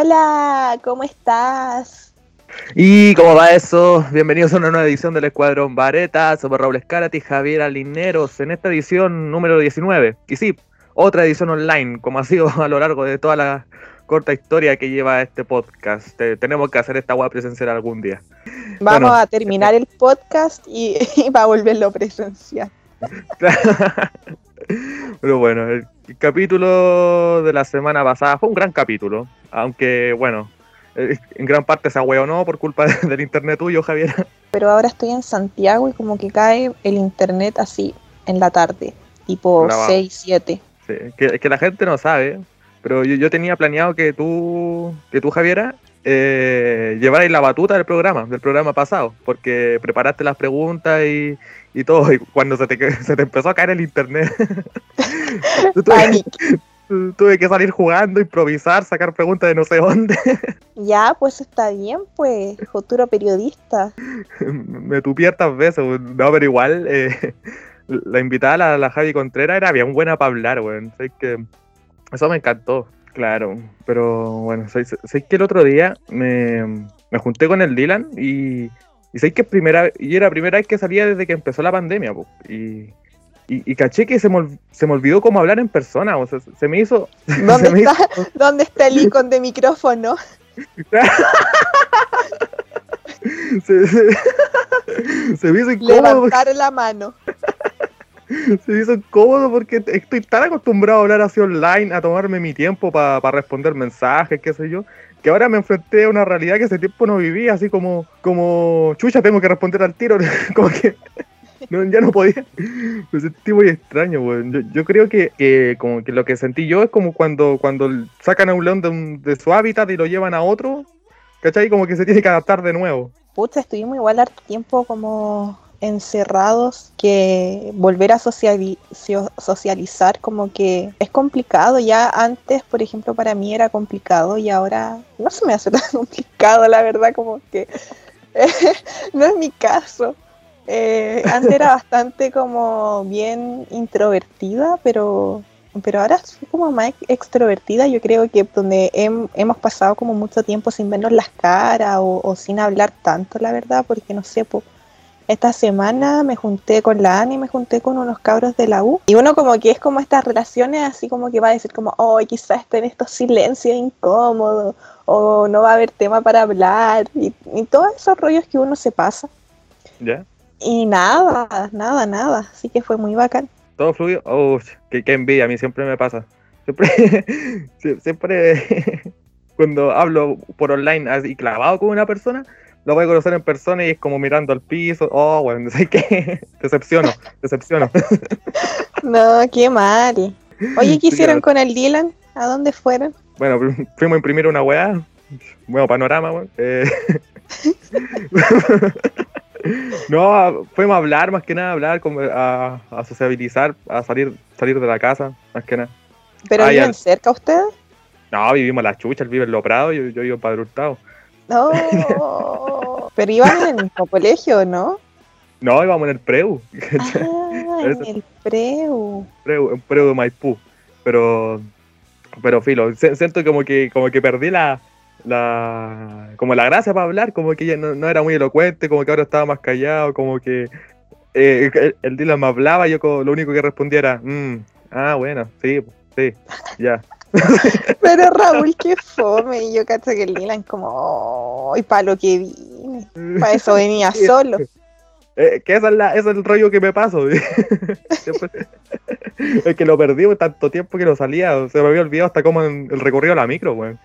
Hola, ¿cómo estás? ¿Y cómo va eso? Bienvenidos a una nueva edición del Escuadrón Vareta. Somos Raúl Escárate y Javier Alineros en esta edición número 19. Y sí, otra edición online, como ha sido a lo largo de toda la corta historia que lleva este podcast. tenemos que hacer esta web presencial algún día. Vamos a terminar el podcast y, va a volverlo presencial. Pero bueno, el, capítulo de la semana pasada fue un gran capítulo, aunque bueno, eh, en gran parte se no por culpa del internet tuyo, Javier. Pero ahora estoy en Santiago y como que cae el internet así en la tarde, tipo 6, 7. Sí, que, que la gente no sabe, pero yo, tenía planeado que tú, que tú Javiera, eh, llevarais la batuta del programa, del programa pasado, porque preparaste las preguntas y, y todo, y cuando se te, se te empezó a caer el internet, tuve, tuve, que salir jugando, improvisar, sacar preguntas de no sé dónde. ya, pues está bien, pues, futuro periodista. Me tupí hartas veces, no, pero igual, eh, la invitada, la, la Javi Contreras, era bien buena para hablar, güey. que eso me encantó, claro. Pero bueno, sé, que el otro día me, junté con el Dylan y, y sé que primera y era la primera vez que salía desde que empezó la pandemia, y, y, caché que se me, se me olvidó cómo hablar en persona, o sea, se me hizo... ¿Dónde, está, ¿dónde está el icon de micrófono? se, se, me hizo incómodo. Levantar la mano. se me hizo incómodo porque estoy tan acostumbrado a hablar así online, a tomarme mi tiempo para responder mensajes, qué sé yo, que ahora me enfrenté a una realidad que ese tiempo no vivía, así como, como chucha, tengo que responder al tiro, como que ya no podía. Me sentí muy extraño, Yo, yo, creo que, como que lo que sentí yo es como cuando, cuando sacan a un león de, de su hábitat y lo llevan a otro, ¿cachai? Como que se tiene que adaptar de nuevo. Pucha, estuvimos igual harto tiempo como encerrados que volver a socializar como que es complicado. Ya antes, por ejemplo, para mí era complicado y ahora no se me hace tan complicado, la verdad, como que no es mi caso. Eh, antes era bastante como bien introvertida, pero, pero ahora soy como más extrovertida. Yo creo que donde hemos pasado como mucho tiempo sin vernos las caras o, sin hablar tanto, la verdad, porque no sé, pues esta semana me junté con la Ana y me junté con unos cabros de la U. Y uno como que es como estas relaciones así como que va a decir como, oh, quizás estén estos silencios incómodos o no va a haber tema para hablar y, todos esos rollos que uno se pasa. ¿Ya? Y nada, nada, nada. Así que fue muy bacán. Todo fluido. Oh, qué, envidia, a mí siempre me pasa. Siempre, siempre cuando hablo por online así clavado con una persona, lo voy a conocer en persona y es como mirando al piso. Oh, bueno, sé qué. Decepciono, decepciono. no, qué mal. Oye, ¿qué hicieron con el Dylan? ¿A dónde fueron? Bueno, fuimos a imprimir una weá. Nuevo panorama, weón. Eh, no, fuimos a hablar, más que nada, a hablar, a, a, sociabilizar, a salir, salir de la casa, más que nada. ¿Pero viven cerca ustedes? No, vivimos la chucha, él vive en Lo Prado, yo, yo vivo en Padre No. Pero iban en el mismo colegio, ¿no? No, íbamos en el Preu. Ah, en el Preu. Preu, en Preu de Maipú. Pero, pero filo, siento como que, como que perdí la, la, como la gracia para hablar, como que no, no era muy elocuente, como que ahora estaba más callado, como que eh, el, el Dylan me hablaba, yo lo único que respondía era, mm, ah, bueno, sí, sí, ya. Pero Raúl, qué fome. Y yo cacho que el Dylan como, y para lo que vine. Para eso venía solo. Eh, que esa es, la, es el rollo que me paso. es que lo perdí tanto tiempo que no salía. Se me había olvidado hasta como en el recorrido a la micro, weón.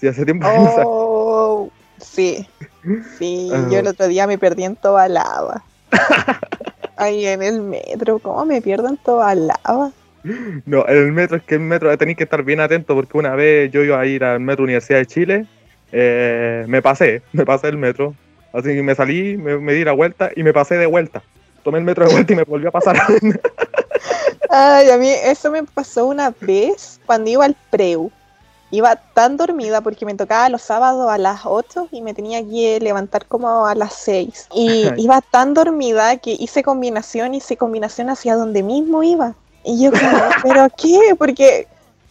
Sí, hace tiempo oh, Sí, sí. Ah. Yo el otro día me perdí en lava Ahí en el metro. ¿Cómo me pierdo en lava no, en el metro es que el metro tenéis que estar bien atento porque una vez yo iba a ir al metro Universidad de Chile, eh, me pasé, me pasé el metro. Así que me salí, me, di la vuelta y me pasé de vuelta. Tomé el metro de vuelta y me volvió a pasar. Ay, a mí eso me pasó una vez cuando iba al preu. Iba tan dormida porque me tocaba los sábados a las 8 y me tenía que levantar como a las 6. Y iba tan dormida que hice combinación, hice combinación hacia donde mismo iba. Y yo como, ¿pero qué? Porque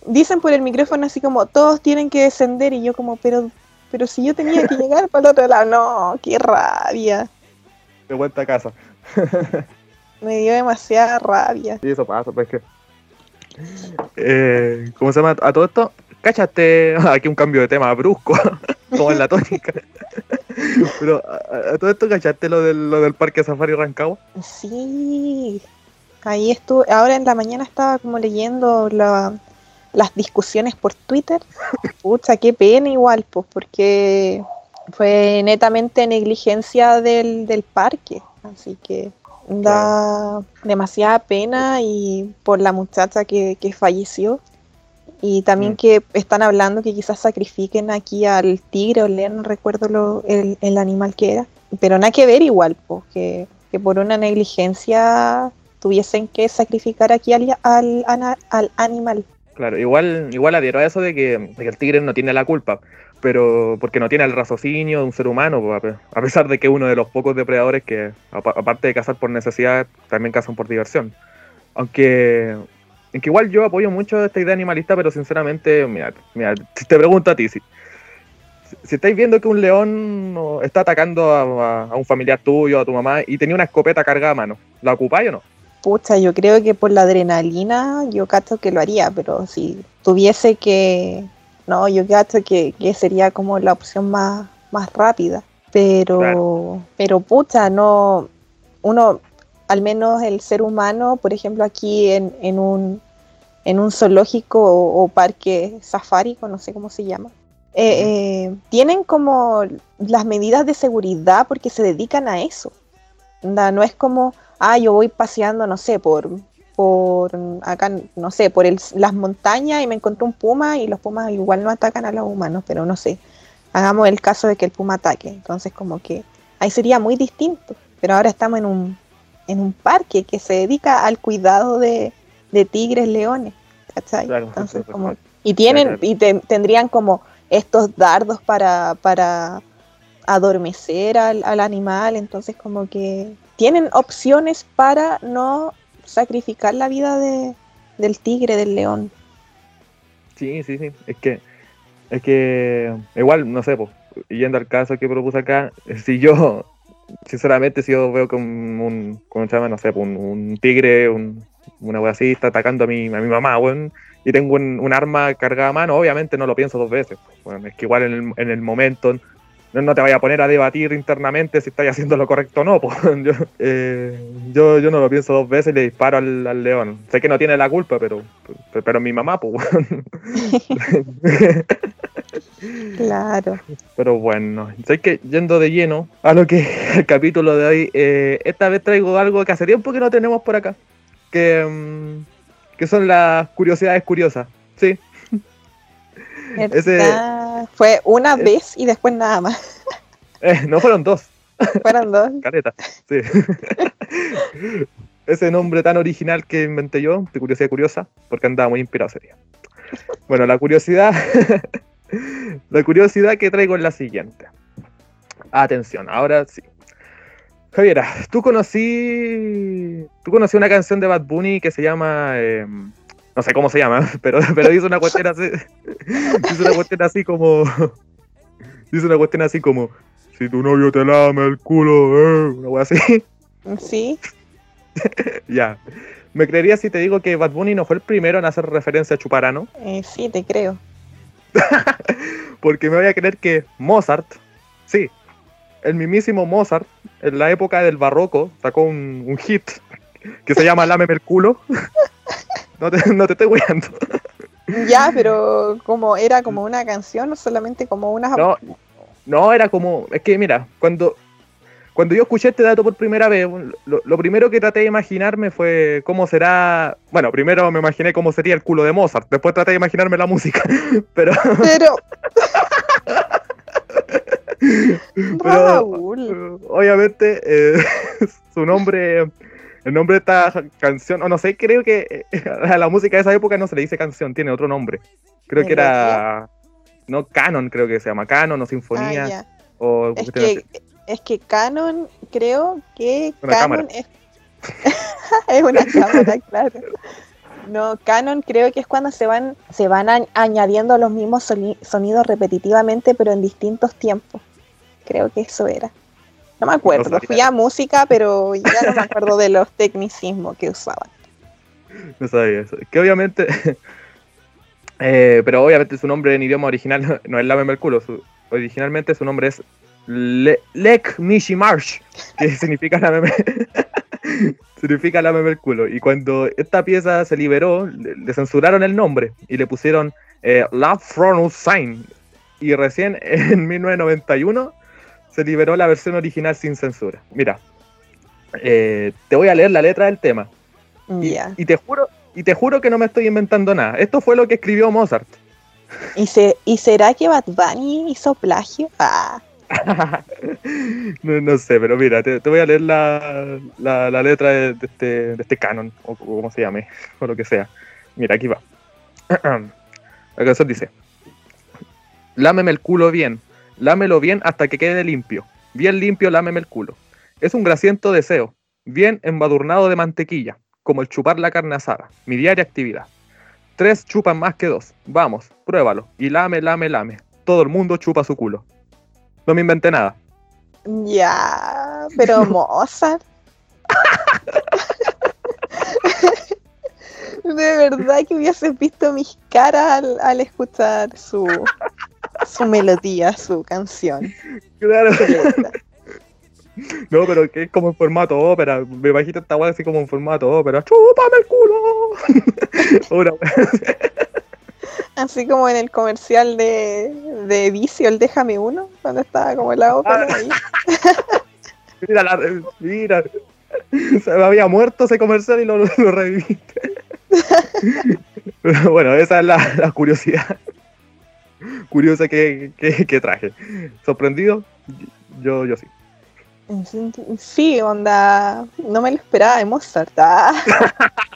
dicen por el micrófono así como todos tienen que descender y yo como, pero, pero si yo tenía que llegar para el otro lado, no, qué rabia. De vuelta a casa. Me dio demasiada rabia. Sí, eso pasa, pues que. Eh, ¿Cómo se llama? A todo esto, cáchate. Aquí un cambio de tema brusco, como en la tónica. Pero a, a todo esto, ¿cachaste lo del, lo del Parque Safari Rancagua? Sí, ahí estuve, ahora en la mañana estaba como leyendo la, las discusiones por Twitter. Pucha, qué pena igual, pues, porque fue netamente negligencia del, del parque, así que da demasiada pena y por la muchacha que, que falleció y también Mm. que están hablando que quizás sacrifiquen aquí al tigre o león, no recuerdo lo, el, el animal que era, pero nada que ver igual, pues, que, que por una negligencia tuviesen que sacrificar aquí al, al, al animal. Claro, igual, igual adhiero a eso de que, el tigre no tiene la culpa, pero porque no tiene el raciocinio de un ser humano, a pe- a pesar de que uno de los pocos depredadores que, apa- aparte de cazar por necesidad, también cazan por diversión. Aunque, igual yo apoyo mucho esta idea animalista, pero sinceramente, mira, mira te pregunto a ti, si, si estáis viendo que un león está atacando a un familiar tuyo, a tu mamá, y tenía una escopeta cargada a mano, ¿la ocupáis o no? Pucha, yo creo que por la adrenalina yo cacho que lo haría, pero si tuviese que... No, yo cacho que, que sería como la opción más, más rápida. Pero, Claro. pero pucha, no... Uno, al menos el ser humano, por ejemplo, aquí en, en un, en un zoológico o, o parque safárico, no sé cómo se llama, eh, eh, tienen como las medidas de seguridad porque se dedican a eso. Onda, no es como, ah, yo voy paseando, no sé, por, por acá, no sé, por el- las montañas y me encontré un puma y los pumas igual no atacan a los humanos, pero no sé, hagamos el caso de que el puma ataque, entonces como que ahí sería muy distinto, pero ahora estamos en un, en un parque que se dedica al cuidado de, de tigres, leones, ¿cachai? Claro, entonces como, y tienen, Claro. y te- tendrían como estos dardos para, para adormecer al, al animal, entonces como que tienen opciones para no sacrificar la vida de, del tigre, del león. Sí, sí, sí. Es que, es que, igual, no sé, pues, yendo al caso que propuse acá, si yo, sinceramente, si yo veo que un, un ¿cómo se llama? No sé, un, un tigre, un, una wea atacando a mi, a mi mamá, weón, y tengo un, un arma cargada a mano, obviamente no lo pienso dos veces. Bueno, es que igual en el, en el momento no, no te vaya a poner a debatir internamente si estás haciendo lo correcto o no, pues. Yo, eh, yo, yo no lo pienso dos veces y le disparo al, al león. Sé que no tiene la culpa, pero, pero, pero mi mamá, pues. Claro. Pero bueno, sé que yendo de lleno a lo que el capítulo de hoy, eh, esta vez traigo algo que hace tiempo que no tenemos por acá, que, mm, que son las curiosidades curiosas, ¿sí? Ese-. Fue una es- vez y después nada más. Eh, no fueron dos, Fueron dos. careta, sí. Ese nombre tan original que inventé yo, de curiosidad curiosa, porque andaba muy inspirado ese día. Bueno, la curiosidad, la curiosidad que traigo es la siguiente. Atención, ahora sí. Javiera, tú conocí, tú conocí una canción de Bad Bunny que se llama, eh, no sé cómo se llama, pero, pero dice una cuestión así, dice una cuestión así como, dice una cuestión así como, si tu novio te lame el culo, eh, una wea así. Sí, Ya. ¿Me creerías si te digo que Bad Bunny no fue el primero en hacer referencia a Chuparano? eh, sí, te creo. Porque me voy a creer que Mozart, sí, el mismísimo Mozart, en la época del barroco, sacó un, un hit que se llama Lámeme el culo. No te, no te estoy weando. Ya, pero como era como una canción o solamente como una... No, no, era como. Es que mira, cuando, cuando yo escuché este dato por primera vez, lo, lo primero que traté de imaginarme fue cómo será. Bueno, primero me imaginé cómo sería el culo de Mozart, después traté de imaginarme la música. Pero. Pero... Pero, Raúl. obviamente, eh, su nombre, el nombre de esta canción, o no sé, creo que eh, a la música de esa época no se le dice canción, tiene otro nombre. Creo que era, no, canon creo que se llama, canon o Ah, sinfonía, ya. o Es que, es que Canon, creo que Una Canon cámara. es, es una cámara, claro. No, canon creo que es cuando se van, se van añadiendo los mismos sonidos repetitivamente, pero en distintos tiempos. Creo que eso era. No me acuerdo, fui a música, pero ya no me acuerdo de los tecnicismos que usaban. No sabía eso. Que obviamente, eh, pero obviamente su nombre en idioma original no es Lame Merculo. originalmente su nombre es Lek Mishi Marsh, que significa Lame significa Lame Merculo. Y cuando esta pieza se liberó, le, censuraron el nombre y le pusieron eh, Love Fronus Sign. Y recién en 1991 se liberó la versión original sin censura. Mira, eh, te voy a leer la letra del tema. Y, te juro, y te juro que no me estoy inventando nada. Esto fue lo que escribió Mozart. ¿Y, se, ¿y será que Bad Bunny hizo plagio? Ah. no, sé, pero mira, te, voy a leer la, la, letra de, este, de, este, canon, o como se llame, o lo que sea. Mira, aquí va. La canción dice: Lámeme el culo bien, lámelo bien hasta que quede limpio. Bien limpio, lámeme el culo. Es un grasiento deseo, bien embadurnado de mantequilla, como el chupar la carne asada, mi diaria actividad. Tres chupan más que dos. Vamos, pruébalo. Y lame, lame, lame. Todo el mundo chupa su culo. No me inventé nada. Ya, pero Mozart. De verdad que hubieses visto mis caras al escuchar su, su melodía, su canción. Claro. No, pero que es como en formato ópera. Me imagino esta weá así como en formato ópera. ¡Chúpame el culo! así como en el comercial de, de Vicio, el Déjame Uno, cuando estaba como en la ópera ahí. mira, la, mira. Se me había muerto ese comercial y lo, lo reviviste. bueno, esa es la, la curiosidad curiosa que, que, traje. ¿Sorprendido? Yo, yo sí. Sí, onda. No me lo esperaba de Mozart. Ah.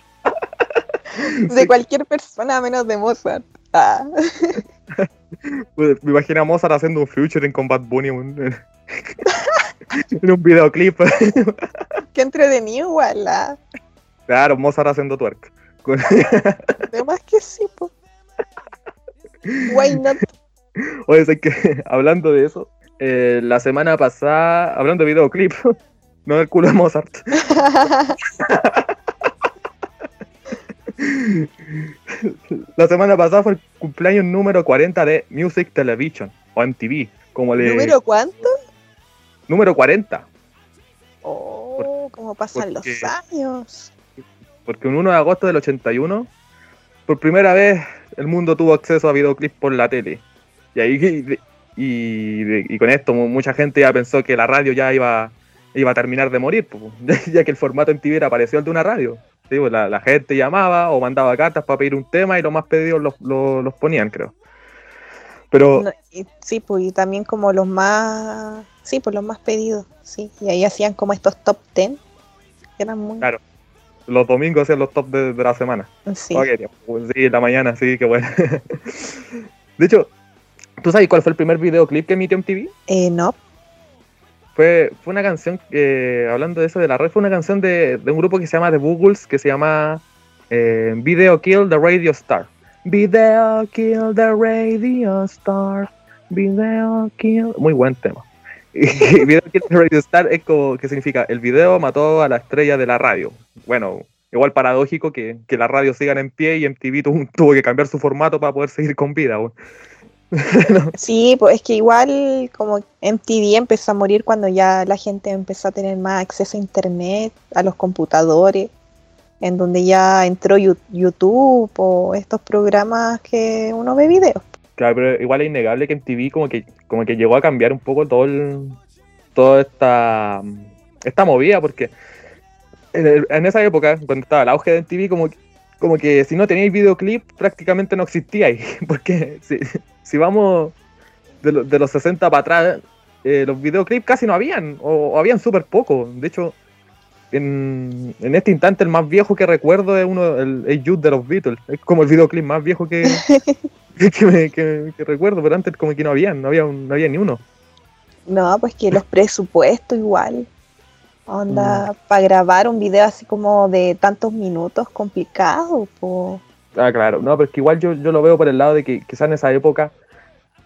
De cualquier persona menos de Mozart. Ah. Pues, me imagino a Mozart haciendo un future en Combat Bunny en, un videoclip. Qué entretenido, igual. Ah. Claro, Mozart haciendo twerk. Además que sí, pues. Why not? Oye, sé que hablando de eso, eh, la semana pasada, hablando de videoclip, no del culo de Mozart. la semana pasada fue el cumpleaños número 40 de Music Television o MTV, como le... ¿Número cuánto? Número 40. Oh, cómo pasan los años. Porque un 1 de agosto del 81, por primera vez el mundo tuvo acceso a videoclips por la tele. Y ahí y, con esto mucha gente ya pensó que la radio ya iba, iba a terminar de morir, ya que el formato en TV apareció el de una radio. Pues, la, gente llamaba o mandaba cartas para pedir un tema y los más pedidos los, ponían, creo. Pero... sí, pues y también como los más... Sí, pues los más pedidos, sí. Y ahí hacían como estos top ten. eran muy... Claro los domingos hacían los top de, la semana. Sí. Pues sí, en la mañana, sí, qué bueno. de hecho, ¿tú sabes cuál fue el primer videoclip que emitió MTV? Eh, no. Fue, fue una canción, que, hablando de eso de la red, fue una canción de, un grupo que se llama The Boogles, que se llama eh, Video Kill the Radio Star. Video Kill the Radio Star. Video Kill. Muy buen tema. Y Video Radio Star es como que significa el video mató a la estrella de la radio bueno, igual paradójico que, que la radio sigan en pie y MTV tuvo, que cambiar su formato para poder seguir con vida. Sí, pues es que igual como MTV empezó a morir cuando ya la gente empezó a tener más acceso a internet, a los computadores, en donde ya entró YouTube o estos programas que uno ve videos. Claro, pero igual es innegable que MTV como que como que llegó a cambiar un poco todo el, toda esta esta movida porque en, esa época, cuando estaba el auge de MTV, como, como que si no teníais videoclip, prácticamente no existíais. Porque si, si vamos de, de, los 60 para atrás, eh, los videoclips casi no habían, o, habían súper poco. De hecho, en, en, este instante, el más viejo que recuerdo es uno, el, el Youth de los Beatles. Es como el videoclip más viejo que, que, que, recuerdo, pero antes como que no habían, no había, no había ni uno. No, pues que los presupuestos igual. Onda, para grabar un video así como de tantos minutos complicado, po. Ah, claro. No, pero es que igual yo, yo lo veo por el lado de que quizás en esa época,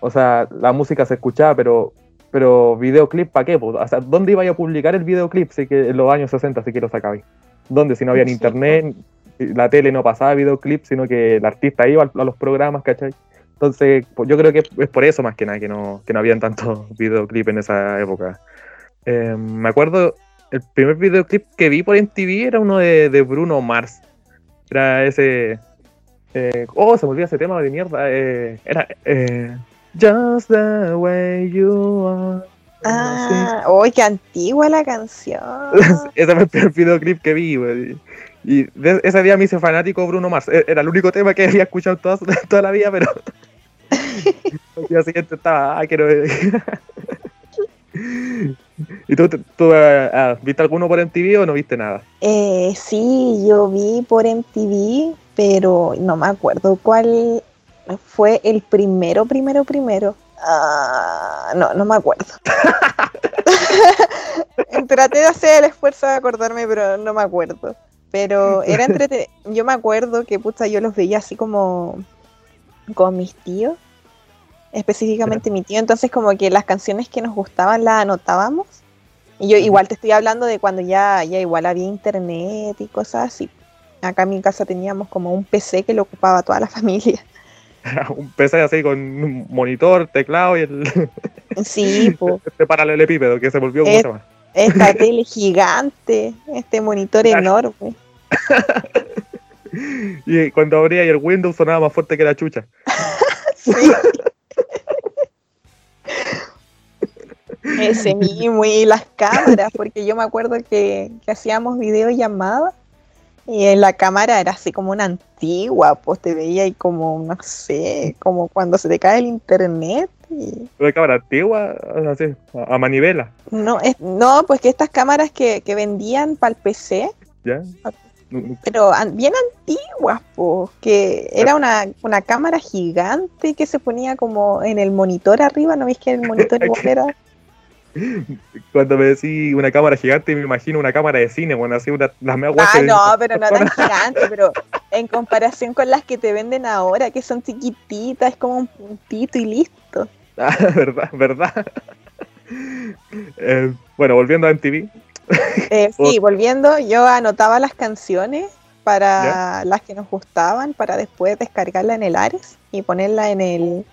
o sea, la música se escuchaba, pero pero videoclip, ¿para qué? O sea, ¿dónde iba a publicar el videoclip? Sé que en los años 60 sí que lo sacaba. ¿Dónde? Si no había Sí, internet, la tele no pasaba videoclip, sino que el artista iba a los programas, ¿cachai? Entonces, yo creo que es por eso más que nada que no, que no habían tantos videoclips en esa época. Eh, me acuerdo, el primer videoclip que vi por MTV era uno de, de Bruno Mars. Era ese... eh, oh, se me olvidó ese tema de mierda. eh, era... eh, Just the way you are. Ah, uy, qué antigua la canción. Ese fue el primer videoclip que vi, güey. Y de- ese día me hice fanático Bruno Mars. E- Era el único tema que había escuchado toda, toda la vida, pero. el día siguiente estaba. Ah, quiero ver. ¿Y tú, tú, ah, ah, viste alguno por MTV o no viste nada? Eh, sí, yo vi por MTV, pero no me acuerdo cuál fue el primero, primero, primero. Ah, no, no me acuerdo. Traté de hacer el esfuerzo de acordarme, pero no me acuerdo. Pero era entretenido. Yo me acuerdo que puta, yo los veía así como con mis tíos, específicamente mi tío. Entonces, como que las canciones que nos gustaban las anotábamos. Y yo igual te estoy hablando de cuando ya, ya igual había internet y cosas así. Acá en mi casa teníamos como un PC que lo ocupaba toda la familia. Un PC así con un monitor, teclado y el Sí, po, este paralelepípedo que se volvió Eh. Esta tele gigante, este monitor enorme. Y cuando abría el Windows sonaba más fuerte que la chucha. Sí. Ese mismo y las cámaras, porque yo me acuerdo que, que hacíamos videollamadas y en la cámara era así como una antigua, pues te veía y como, no sé, como cuando se te cae el internet. Y... Una cámara antigua, así, a a manivela, No, es, no, pues que estas cámaras que, que vendían para el PC, ¿ya? Pero an- bien antiguas, pues, que era una, una cámara gigante que se ponía como en el monitor arriba, ¿no ves que el monitor igual era? Cuando me decís una cámara gigante, me imagino una cámara de cine, bueno, así una, las meas Ah, no, pero no tan gigante, pero en comparación con las que te venden ahora, que son chiquititas, es como un puntito y listo. Ah, verdad, verdad. Eh, bueno, volviendo a MTV. Eh, sí, volviendo, yo anotaba las canciones para las que nos gustaban, para después descargarla en el Ares y ponerla en el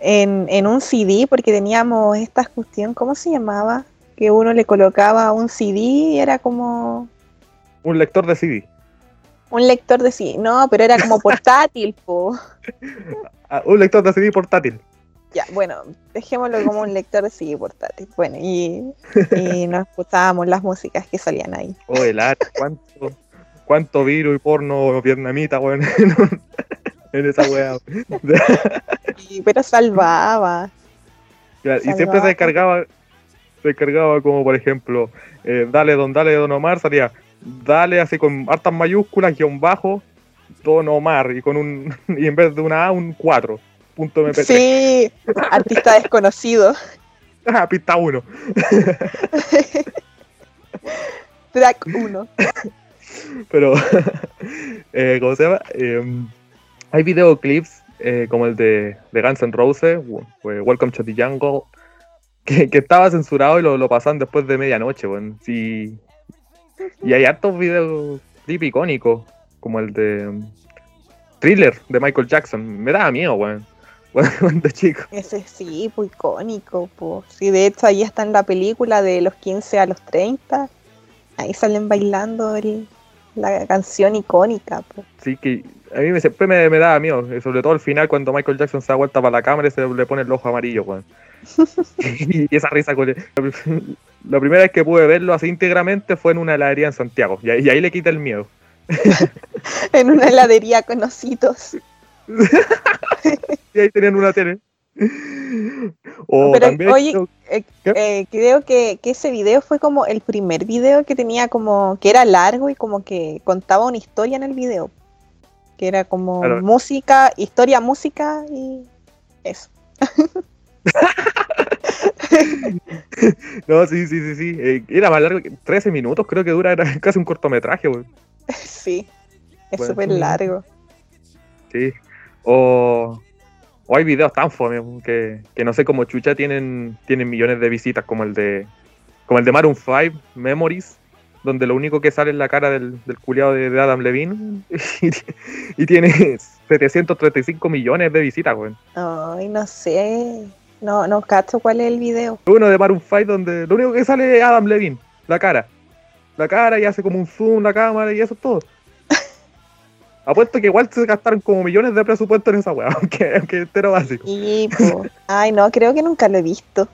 en, en un CD, porque teníamos esta cuestión, ¿cómo se llamaba? Que uno le colocaba un CD y era como Un lector de CD. un lector de CD. No, pero era como portátil, po. Ah, un lector de CD portátil. Ya, bueno, dejémoslo como un lector de CD portátil. Bueno, y, y nos escuchábamos las músicas que salían ahí. Oh, el arte, cuánto, cuánto virus y porno vietnamita, weón, en, esa weá. Y- pero salvaba. Claro, y siempre se descargaba, se descargaba como por ejemplo, eh, dale don dale don Omar, salía dale así con hartas mayúsculas, guion bajo, don Omar, y con un, y en vez de una A, un 4, punto MP3, Sí, artista desconocido. Ah, pista 1. Track 1. Pero, eh, ¿cómo se llama? Eh, hay videoclips eh, como el de, de Guns N' Roses, w- Welcome to the Jungle, que, que estaba censurado y lo, lo pasan después de medianoche, weón. Sí. Y hay hartos videoclips icónicos, como el de um, Thriller de Michael Jackson. Me daba miedo, weón. Cuando chico. Ese sí, pues icónico. Pues. Sí, de hecho ahí está en la película de los 15 a los 30. Ahí salen bailando el- la canción icónica. Pues. Sí, que a mí me, siempre me, me daba miedo, eh, sobre todo al final cuando Michael Jackson se da vuelta para la cámara y se le pone el ojo amarillo, weón. y esa risa con La primera vez que pude verlo así íntegramente fue en una heladería en Santiago, y ahí, y ahí le quita el miedo. En una heladería con ositos. Y ahí tenían una tele. O Pero, también oye, creo- eh, eh, creo que, que ese video fue como el primer video que tenía como, que era largo y como que contaba una historia en el video. Que era como Claro. música, historia, música y eso. no, sí, sí, sí, sí. Eh, era más largo, 13 minutos creo que dura, era casi un cortometraje, güey. Sí, es súper largo. Sí. O, o, hay videos tan fome que, que no sé cómo chucha tienen, tienen millones de visitas como el de como el de Maroon 5, Memories, donde lo único que sale es la cara del, del culiado de, Adam Levine y, tiene 735 millones de visitas, güey. Ay, no sé. No, no cacho cuál es el video. Uno de Maroon 5 donde lo único que sale es Adam Levine, la cara. La cara y hace como un zoom la cámara y eso es todo. Apuesto que igual se gastaron como millones de presupuesto en esa weá, aunque, aunque entero básico. Y, Ay, no, creo que nunca lo he visto.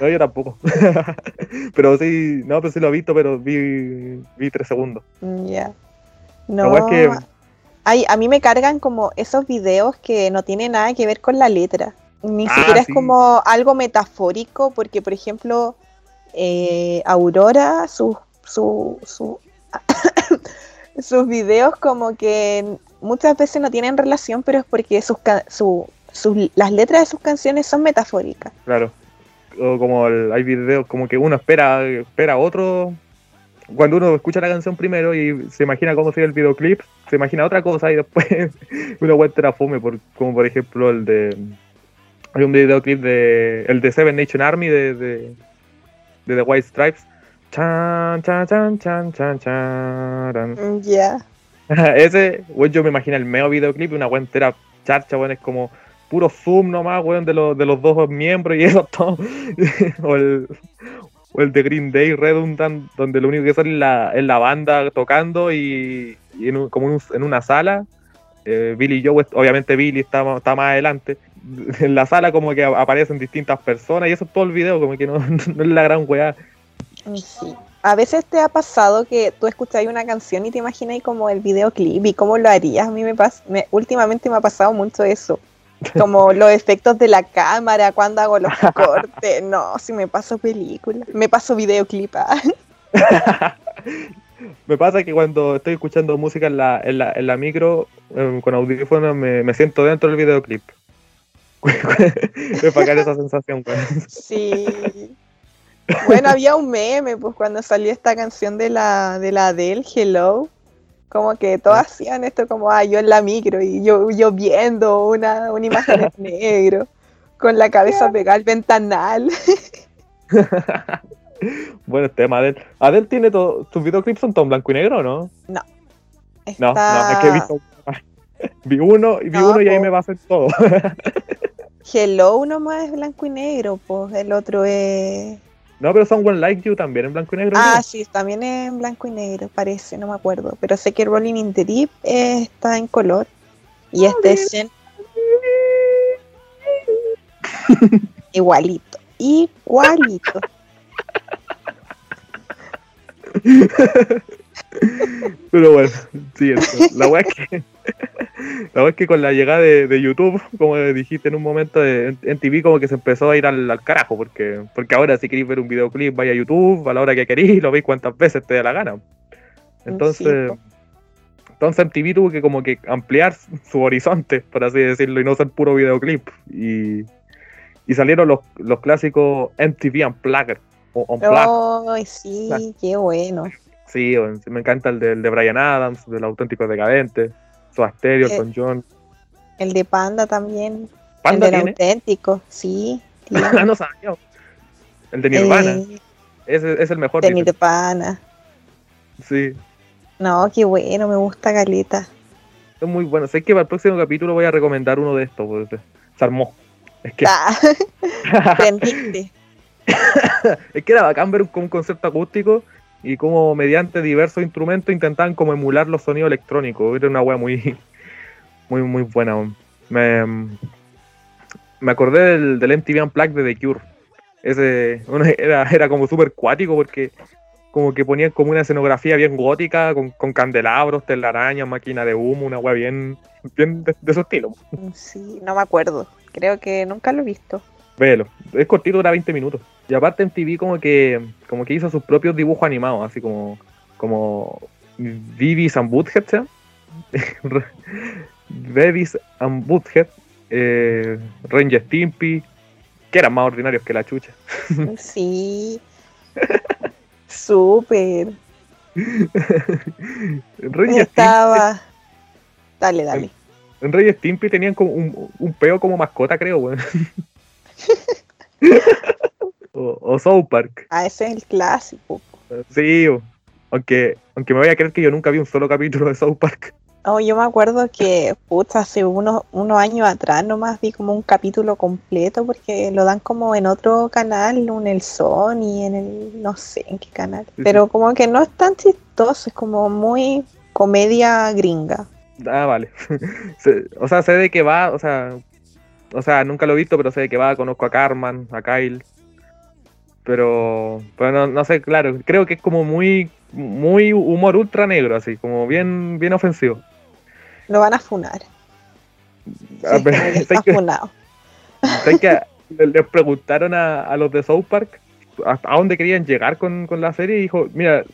No, yo tampoco. pero sí, no, pero sí lo he visto, pero vi, vi tres segundos. Ya. No. Es que... Ay, a mí me cargan como esos videos que no tienen nada que ver con la letra. Ni ah, siquiera es como algo metafórico, porque por ejemplo, eh, Aurora, su, su, su sus videos como que muchas veces no tienen relación, pero es porque sus, su, las letras de sus canciones son metafóricas. Claro o como hay videos como que uno espera, espera otro. Cuando uno escucha la canción primero y se imagina cómo sería el videoclip, se imagina otra cosa y después uno vuelve a fome, por, como por ejemplo el de. Hay un videoclip de. El de Seven Nation Army de, de, The White Stripes. Chan, chan, chan, chan, chan, chan. Ya. Ese, bueno, yo me imagino el medio videoclip, una entera charcha, bueno, es como puro zoom nomás, weón, de, los, de los dos miembros y eso todo. o, el, o el de Green Day Redundant, donde lo único que sale es la, la banda tocando y, en como en una sala. Eh, Billy y Joe, obviamente Billy está, está más adelante. En la sala como que aparecen distintas personas y eso es todo el video, como que no, no es la gran weá. Sí. A veces te ha pasado que tú escuchas una canción y te imaginas como el videoclip y cómo lo harías. A mí me pasa, últimamente me ha pasado mucho eso como los efectos de la cámara, cuando hago los cortes. No, si me paso película, me paso videoclip. Ah. me pasa que cuando estoy escuchando música en la, en la, en la micro, em, con audífonos, me, me, siento dentro del videoclip. me pagar esa sensación. Sí. Bueno, había un meme, pues cuando salió esta canción de la, de la Adele, Hello, como que todos hacían esto como, ah, yo en la micro y yo, yo viendo una, una imagen en negro, con la cabeza pegada al ventanal. bueno, tema Adel. Adel tiene todo, tus videoclips son todos blanco y negro, ¿no? No. No, no, es que he visto vi uno, vi uno y ahí me va a hacer todo. Hello uno más es blanco y negro, pues el otro es no, pero son One Like You también en blanco y negro. Ah, sí, también en blanco y negro, parece, no me acuerdo. Pero sé que Rolling in the Deep está en color. Y este es en... igualito, igualito. Pero bueno, sí, la wea que la es que con la llegada de, YouTube, como dijiste en un momento, en, TV como que se empezó a ir al, carajo, porque, porque ahora si queréis ver un videoclip, vaya a YouTube a la hora que queréis lo veis cuantas veces te dé la gana. Entonces, entonces MTV tuvo que como que ampliar su horizonte, por así decirlo, y no ser puro videoclip. Y, y salieron los, los clásicos MTV Unplugged. O Ay, sí, qué bueno. Sí, me encanta el de, el de Brian Adams, del auténtico decadente. Su Asterio, eh, con John. El de Panda también. ¿Panda el del auténtico, sí. Ah, no sabía. El de Nirvana. Eh, ese es el mejor. De Nirvana. Sí. No, qué bueno, me gusta Galeta. Es muy bueno. Sé que para el próximo capítulo voy a recomendar uno de estos. Pues, se armó. Es que. Ah, es que era bacán ver un, un concepto acústico y como mediante diversos instrumentos intentaban como emular los sonidos electrónicos. Era una wea muy, muy, muy buena. Me, me acordé del, del MTV Unplugged de The Cure. Ese era, era como súper cuático porque como que ponían como una escenografía bien gótica, con, candelabros, telarañas, máquina de humo, una wea bien, bien de, su estilo. Sí, no me acuerdo. Creo que nunca lo he visto. Es cortito, dura 20 minutos. Y aparte en TV como que como que hizo sus propios dibujos animados, así como como Vivis and Butthead, ¿sí? Beavis and Butthead, eh, Ranger Stimpy, que eran más ordinarios que la chucha. Sí. Súper. En Stimpy- Estaba. Dale, dale. en Rey y Stimpy tenían como un, un peo como mascota, creo, weón. o, o South Park. Ah, ese es el clásico. Sí, aunque, aunque me voy a creer que yo nunca vi un solo capítulo de South Park. Oh, yo me acuerdo que, puta, hace unos, unos años atrás nomás vi como un capítulo completo porque lo dan como en otro canal, en el Sony, en el, no sé en qué canal. Sí, Pero como que no es tan chistoso, es como muy comedia gringa. Ah, vale. O sea, sé de qué va, o sea, o sea, nunca lo he visto, pero sé qué va, conozco a Carmen, a Kyle. Pero, pero no, no sé, claro, creo que es como muy, muy humor ultra negro, así, como bien, bien ofensivo. Lo van a funar. Ah, Sí, pero- como que ¿sabes está que les preguntaron a, a los de South Park a dónde querían llegar con, con la serie y dijo, mira,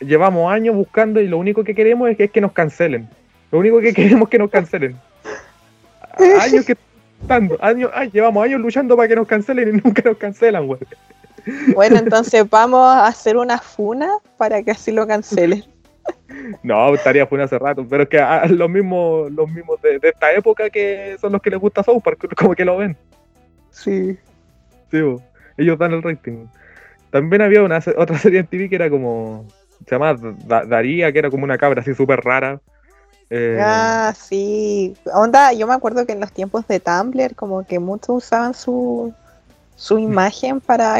llevamos años buscando y lo único que queremos es que, es que nos cancelen. Lo único que queremos es que nos cancelen. A- Años que estando, años, ay, llevamos años luchando para que nos cancelen y nunca nos cancelan, güey. Bueno, entonces vamos a hacer una funa para que así lo cancelen. No, estaría fue hace rato, pero es que a- a los mismos, los mismos de, de esta época que son los que les gusta South Park, como que lo ven. Sí. Sí, bo. ellos dan el rating. También había una otra serie en TV que era como. Se llamaba Da- Daría, que era como una cabra así súper rara. Eh, ah, sí. Onda, yo me acuerdo que en los tiempos de Tumblr, como que muchos usaban su, su mm. imagen para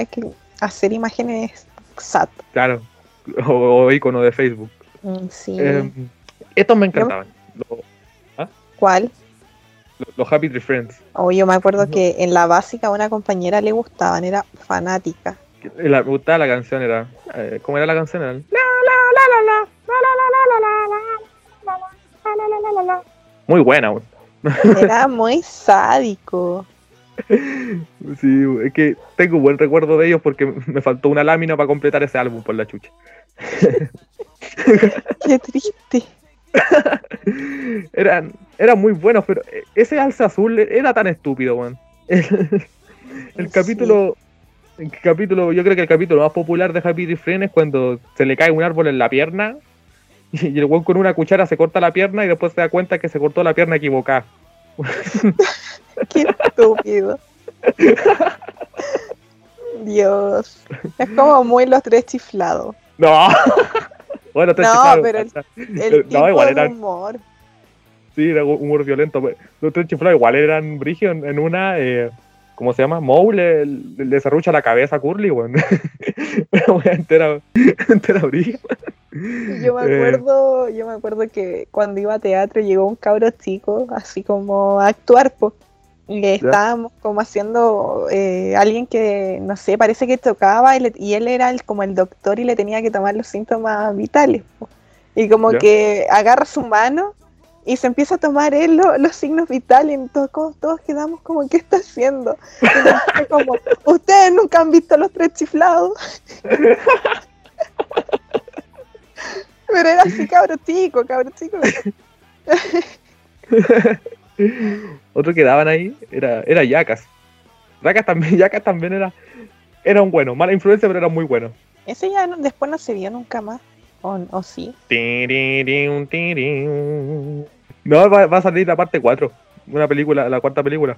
hacer imágenes SAT. Claro, o, o, icono de Facebook. Mm, sí. Em, estos me encantaban. ¿ah? ¿Cuál? Los, Happy Tree Friends. Oh, yo me acuerdo que en la básica a una compañera le gustaban, era fanática. La, gustaba la canción, era. Eh, ¿Cómo era la canción? La, la, la, la, la. Muy buena. Era muy sádico. Sí, es que tengo buen recuerdo de ellos porque me faltó una lámina para completar ese álbum por la chucha. Qué triste. Eran, eran muy buenos, pero ese alza azul era tan estúpido, weón. El, capítulo, capítulo, yo creo que el capítulo más popular de Happy Tree Friends es cuando se le cae un árbol en la pierna y el weón con una cuchara se corta la pierna y después se da cuenta que se cortó la pierna equivocada. Qué estúpido. Dios. Es como muy los tres chiflados. No. bueno, te No, pero el-. El No, tipo igual de eran- humor. Sí, era humor violento. Los tres chiflados igual eran brígidos en, en una, eh, ¿cómo se llama? Moe le, le, le serrucha la cabeza a Curly, weón. Una wea entera, entera brígida. Yo me Eh. acuerdo, yo me acuerdo que cuando iba a teatro llegó un cabro chico, así como a actuar, po. Y le estábamos como haciendo eh, alguien que, no sé, parece que tocaba y, le- y él era el- como el doctor y le tenía que tomar los síntomas vitales. po. Y como Ya. que agarra su mano y se empieza a tomar él lo- los signos vitales y todos, todos quedamos como, ¿qué está haciendo? Y como, ustedes nunca han visto los tres chiflados. Pero era así, cabro chico, cabro chico. Otro que daban ahí era, era Yacas. Yacas también, Yacas también era, era un bueno. Mala influencia, pero era muy bueno. Ese ya no- después no se vio nunca más. O, o sí. No, va, va a salir la parte 4. Una película, la cuarta película.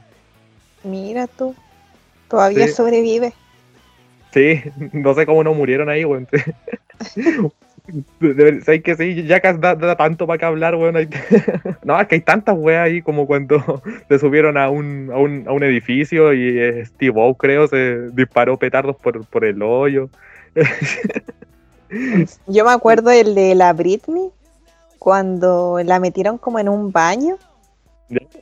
Mira tú. Todavía Sí. sobrevive. Sí, no sé cómo no murieron ahí, weón. ¿Sabes que sí? Jackass da, da tanto para que hablar, weón. Hay- No, es que hay tantas weas ahí como cuando se subieron a un, a un, a un edificio y eh, Steve O, creo, se disparó petardos por, por el hoyo. Yo me acuerdo el de la Britney, cuando la metieron como en un baño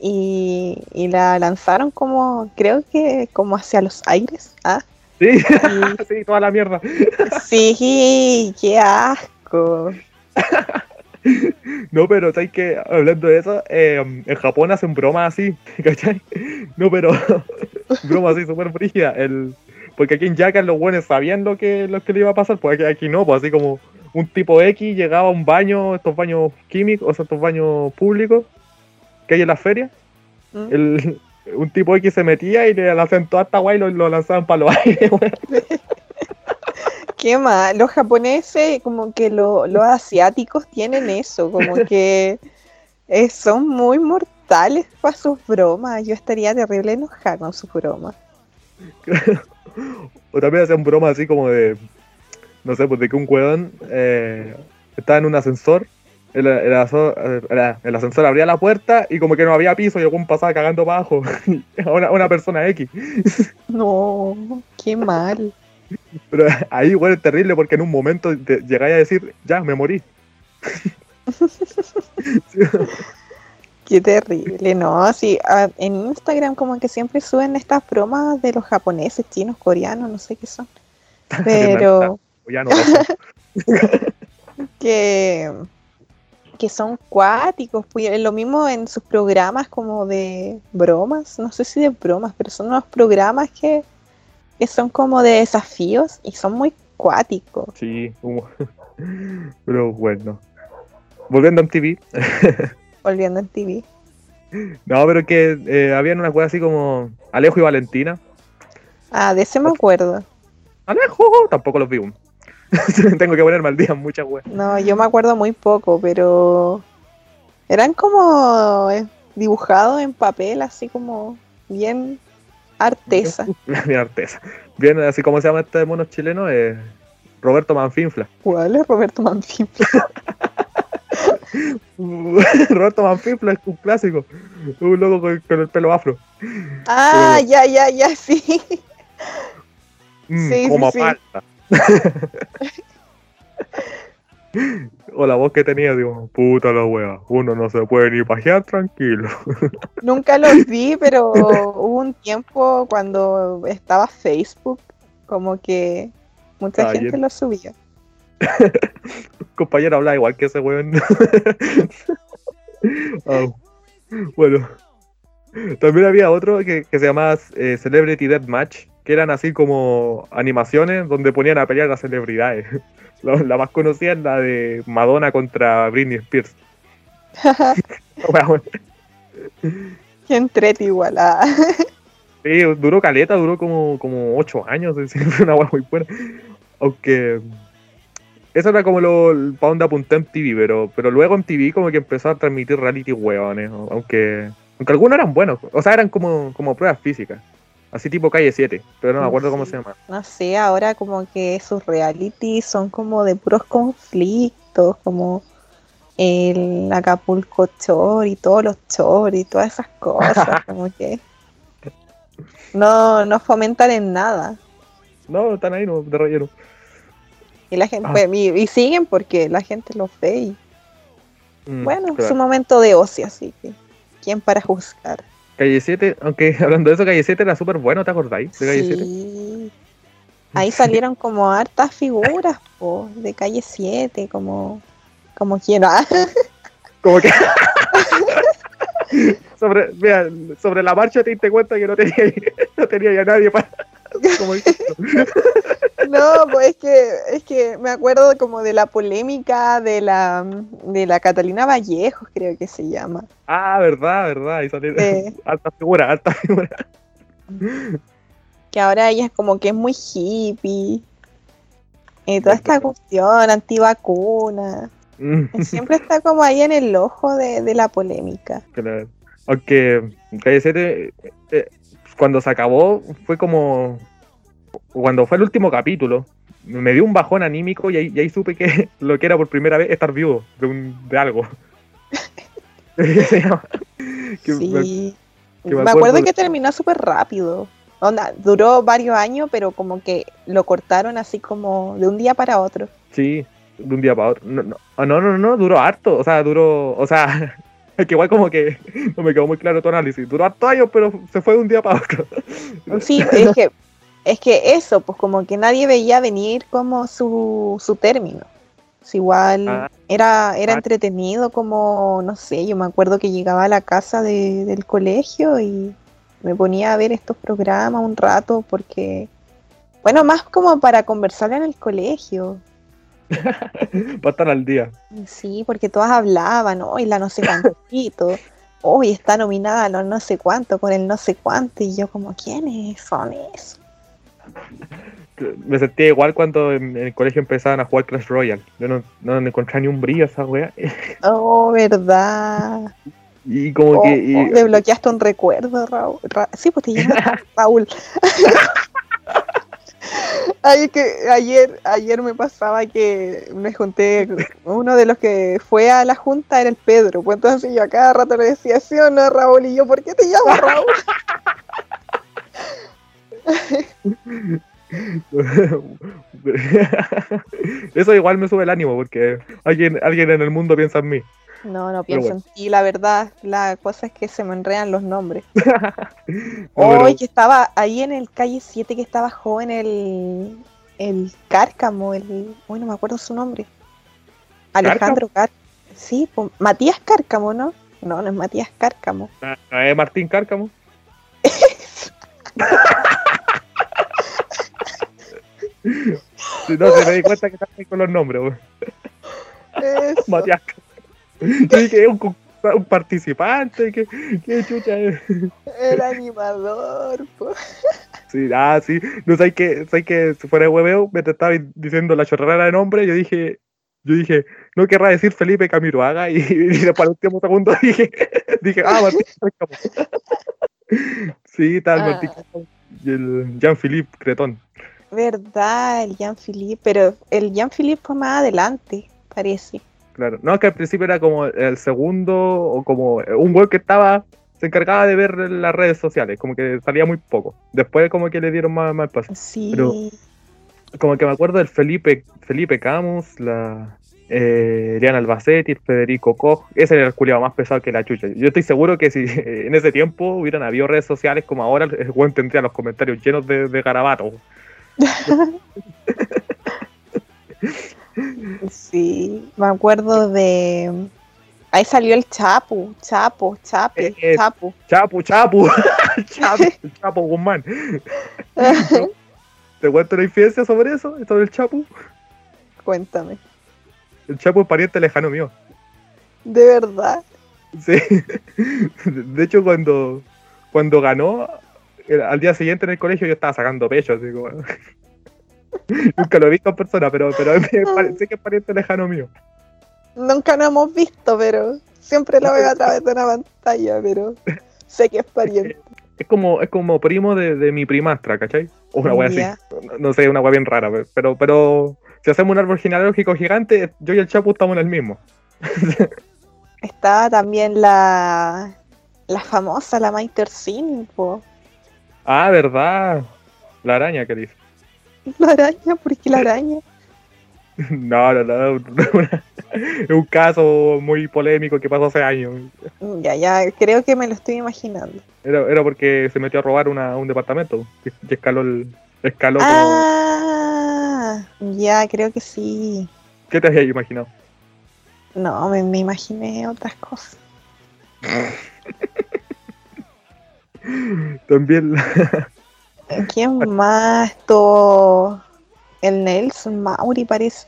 y, y la lanzaron como, creo que como hacia los aires. ¿ah? Sí, Y- sí, toda la mierda. sí, qué asco. No, pero ¿sabes que Hablando de eso, eh, en Japón hacen bromas así, ¿cachai? No, pero bromas así súper frígida. El, porque aquí en Jackass los buenos sabían lo que, lo que le iba a pasar, pues aquí, aquí no, pues así como un tipo X llegaba a un baño, estos baños químicos, o sea, estos baños públicos que hay en las ferias. ¿Mm? El, un tipo X se metía y le hacían toda esta guay y lo, lo lanzaban para los aires. Qué mal, los japoneses, como que lo- los asiáticos tienen eso, como que eh, son muy mortales para sus bromas. Yo estaría terrible enojada con sus bromas. O también hacían bromas así como de, no sé, pues de que un weón eh, estaba en un ascensor, el, el aso- el- ascensor abría la puerta y como que no había piso y el weón pasaba cagando para abajo a una, una persona X. No, qué mal. Pero ahí, weón, es terrible porque en un momento te llegáis a decir, ya, me morí. Sí, Qué terrible, no, sí, en Instagram como que siempre suben estas bromas de los japoneses, chinos, coreanos, no sé qué son, pero ya no, que, que son cuáticos, pues, es lo mismo en sus programas como de bromas, no sé si de bromas, pero son unos programas que, que son como de desafíos y son muy cuáticos. Sí, humo. pero bueno. Volviendo a MTV. Volviendo en TV. No, pero que eh, habían una cosa así como Alejo y Valentina. Ah, de ese me acuerdo. Alejo, tampoco los vi. Tengo que ponerme al día en muchas weas. No, yo me acuerdo muy poco, pero eran como eh, dibujados en papel, así como bien artesa. Bien artesa. Bien, así como se llama este mono chileno, eh, Roberto Manfinfla. ¿Cuál es Roberto Manfín? Roberto Manfinfla es un clásico. Un loco con, con el pelo afro. Ah, ya, ya, ya, sí. Mm, Sí, sí, como sí. palta. O la voz que tenía, digo, puta la wea, uno no se puede ni pajear tranquilo. Nunca los vi, pero hubo un tiempo cuando estaba Facebook, como que mucha Ah, gente lo subía. compañero habla igual que ese weón. Ah, bueno. También había otro que, que se llamaba eh, Celebrity Deathmatch, que eran así como animaciones donde ponían a pelear a celebridades. La, la más conocida es la de Madonna contra Britney Spears. Qué entrete igual. ah. sí, duró caleta, duró como, como 8 años, es decir, fue una weá muy buena. Aunque eso era como lo para donde apunté en TV, pero, pero luego en TV como que empezó a transmitir reality weones, aunque, aunque algunos eran buenos, o sea, eran como, como pruebas físicas, así tipo calle 7, pero no me acuerdo cómo se llama. No sé, ahora como que sus realities son como de puros conflictos, como el Acapulco Chor y todos los Chor y todas esas cosas, como que no, no fomentan en nada. No, están ahí, no, de relleno. Y la gente, Ah. pues, y, y siguen porque la gente los ve y Mm, bueno, es un momento de ocio, así que ¿quién para juzgar? Calle 7, aunque hablando de eso, Calle 7 era súper bueno, ¿te acordáis? De Calle 7. Sí. Ahí salieron como hartas figuras po, de calle 7, como, como quien ah, Como que. sobre, mira, sobre la marcha te diste cuenta que no tenía, no tenía ya nadie para. Como. No, pues es que, es que me acuerdo como de la polémica de la, de la Catalina Vallejos, creo que se llama. Ah, verdad, verdad. Y salieron Sí. alta figura, alta figura. Que ahora ella es como que es muy hippie. Y toda esta cuestión antivacuna. Mm, Siempre está como ahí en el ojo de, de la polémica. claro. Aunque Calle 7, eh, eh, cuando se acabó, fue como. Cuando fue el último capítulo, me dio un bajón anímico y ahí, y ahí supe que lo que era por primera vez estar viudo de, un, de algo. Que me- Sí. que me me, acuerdo que terminó súper rápido. Onda, duró varios años, pero como que lo cortaron así como de un día para otro. Sí, de un día para otro. No, no, ah, no, no, no, duró harto. O sea, duró. O sea, que igual como que no me quedó muy claro tu análisis. Duró harto años, pero se fue de un día para otro. Sí, es que, es que eso, pues como que nadie veía venir como su, su término. Es igual Ah. era, era Ah. entretenido como, no sé, yo me acuerdo que llegaba a la casa de- del colegio y me ponía a ver estos programas un rato porque, bueno, más como para conversar en el colegio. Va a estar al día. Sí, porque todas hablaban, ¿no? Y la no sé cuántito. uy, está nominada a los no sé cuánto, con el no sé cuánto, y yo como, ¿quiénes son esos? Me sentía igual cuando en, el colegio empezaban a jugar Clash Royale. Yo no, no encontraba ni un brillo a esa wea. Oh, verdad. Y como Oh, que. y- oh, desbloqueaste un recuerdo, Raúl. Ra- sí, pues te llamas Raúl. Ay, que ayer, ayer me pasaba que me junté, uno de los que fue a la junta era el Pedro, pues entonces yo a cada rato le decía, sí o no, Raúl, y yo, ¿por qué te llamas Raúl? Eso igual me sube el ánimo porque alguien, alguien en el mundo piensa en mí. No, no pienso en ti, la verdad, la cosa es que se me enredan los nombres. No, Hoy pero- que estaba ahí en el calle 7 que estaba joven el, el Cárcamo, el, uy, no me acuerdo su nombre. Alejandro Cárcamo. Sí, pues, Matías Cárcamo, ¿no? No, no es Matías Cárcamo. Ah, ¿eh, Martín Cárcamo. No, se me di cuenta que estás con los nombres, weón. Matías. Yo dije, es un, un participante, que, que chucha es. El animador, pues. Sí, ah, sí. No sé que, sé que si fuera hueveo, me te estaba diciendo la chorrera de nombre, yo dije, yo dije, no querrá decir Felipe Camiroaga, y, y después al último segundo dije, dije, ah, Martín. Sí, tal, Ah. Martín y el Jean-Philippe Cretón. Verdad, el Jean-Philippe, pero el Jean-Philippe fue más adelante, parece. Claro, no, es que al principio era como el segundo, o como un web que estaba, se encargaba de ver las redes sociales, como que salía muy poco. Después como que le dieron más, más paso. Sí. Pero- Como que me acuerdo del Felipe, Felipe Camus, la eh, Albacete, Federico Koch, ese era el culiado más pesado que la chucha. Yo estoy seguro que si eh, en ese tiempo hubieran habido redes sociales como ahora, el weón tendría los comentarios llenos de, de garabatos. Sí, me acuerdo de. Ahí salió el Chapu, Chapo, Chape, Eh, Chapu. Chapu, chapu, chapu, chapu Guzmán. ¿Te cuento una infidencia sobre eso? ¿Sobre el Chapu? Cuéntame. El Chapu es pariente lejano mío. ¿De verdad? Sí. De hecho, cuando, cuando ganó, al día siguiente en el colegio yo estaba sacando pecho, así como. Nunca lo he visto en persona, pero, pero parece que es pariente lejano mío. Nunca nos hemos visto, pero siempre lo veo a través de una pantalla, pero sé que es pariente. Es como, es como primo de, de mi primastra, ¿cachai? O una wea así. No, no sé, una wea bien rara, pero, pero si hacemos un árbol genealógico gigante, yo y el Chapu estamos en el mismo. Estaba también la, la famosa, la Maiter Sin, po. Ah, verdad. La araña que dice. La araña, ¿por qué la araña? No, no, no. Es un caso muy polémico que pasó hace años. Ya, ya, creo que me lo estoy imaginando. Era, era porque se metió a robar una- un departamento y, escaló el. Escaló como- Ah, ya, creo que sí. ¿Qué te habías imaginado? No, me, me imaginé otras cosas. También la- ¿Quién más? Esto. El Nelson Mauri parece.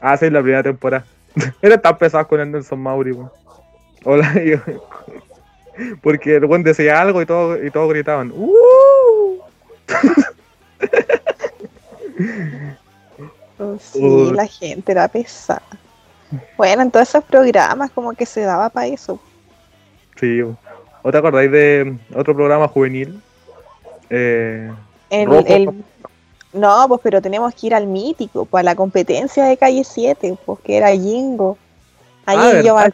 Ah, sí, la primera temporada. Era tan pesado con el Nelson Mauri. Hola, yo- Porque el buen decía algo y todos y todos gritaban. ¡Uh! Sí, la gente era pesada. Bueno, en todos esos programas como que se daba para eso. Sí. weón. ¿O te acordáis de otro programa juvenil? Eh, El, Rojo. el- No, pues pero tenemos que ir al mítico, para la competencia de calle 7, pues que era Jingo. Ahí Ah, yo, me,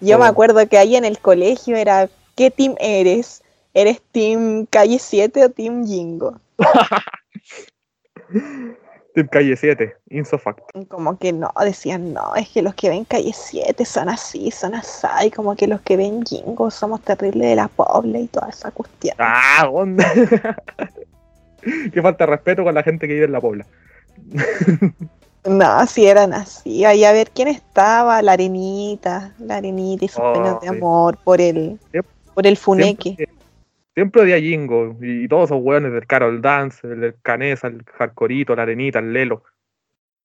yo me Oh. acuerdo que ahí en el colegio era, ¿qué team eres? ¿Eres team calle 7 o team Jingo? Team Calle 7, Insofact. Como que no, decían, no, es que los que ven calle 7 son así, son así, y como que los que ven Jingo somos terribles de la pobla y toda esa cuestión. ¡Ah, onda! Qué falta de respeto con la gente que vive en la Pobla. No, si eran así. Ahí a ver quién estaba, la arenita, la arenita y sus Oh, penas de sí. amor por el, por el funeque. Siempre, siempre odia a Jingo y todos esos hueones del Carol Dance, el del Canesa, el Hardcorito, la Arenita, el Lelo.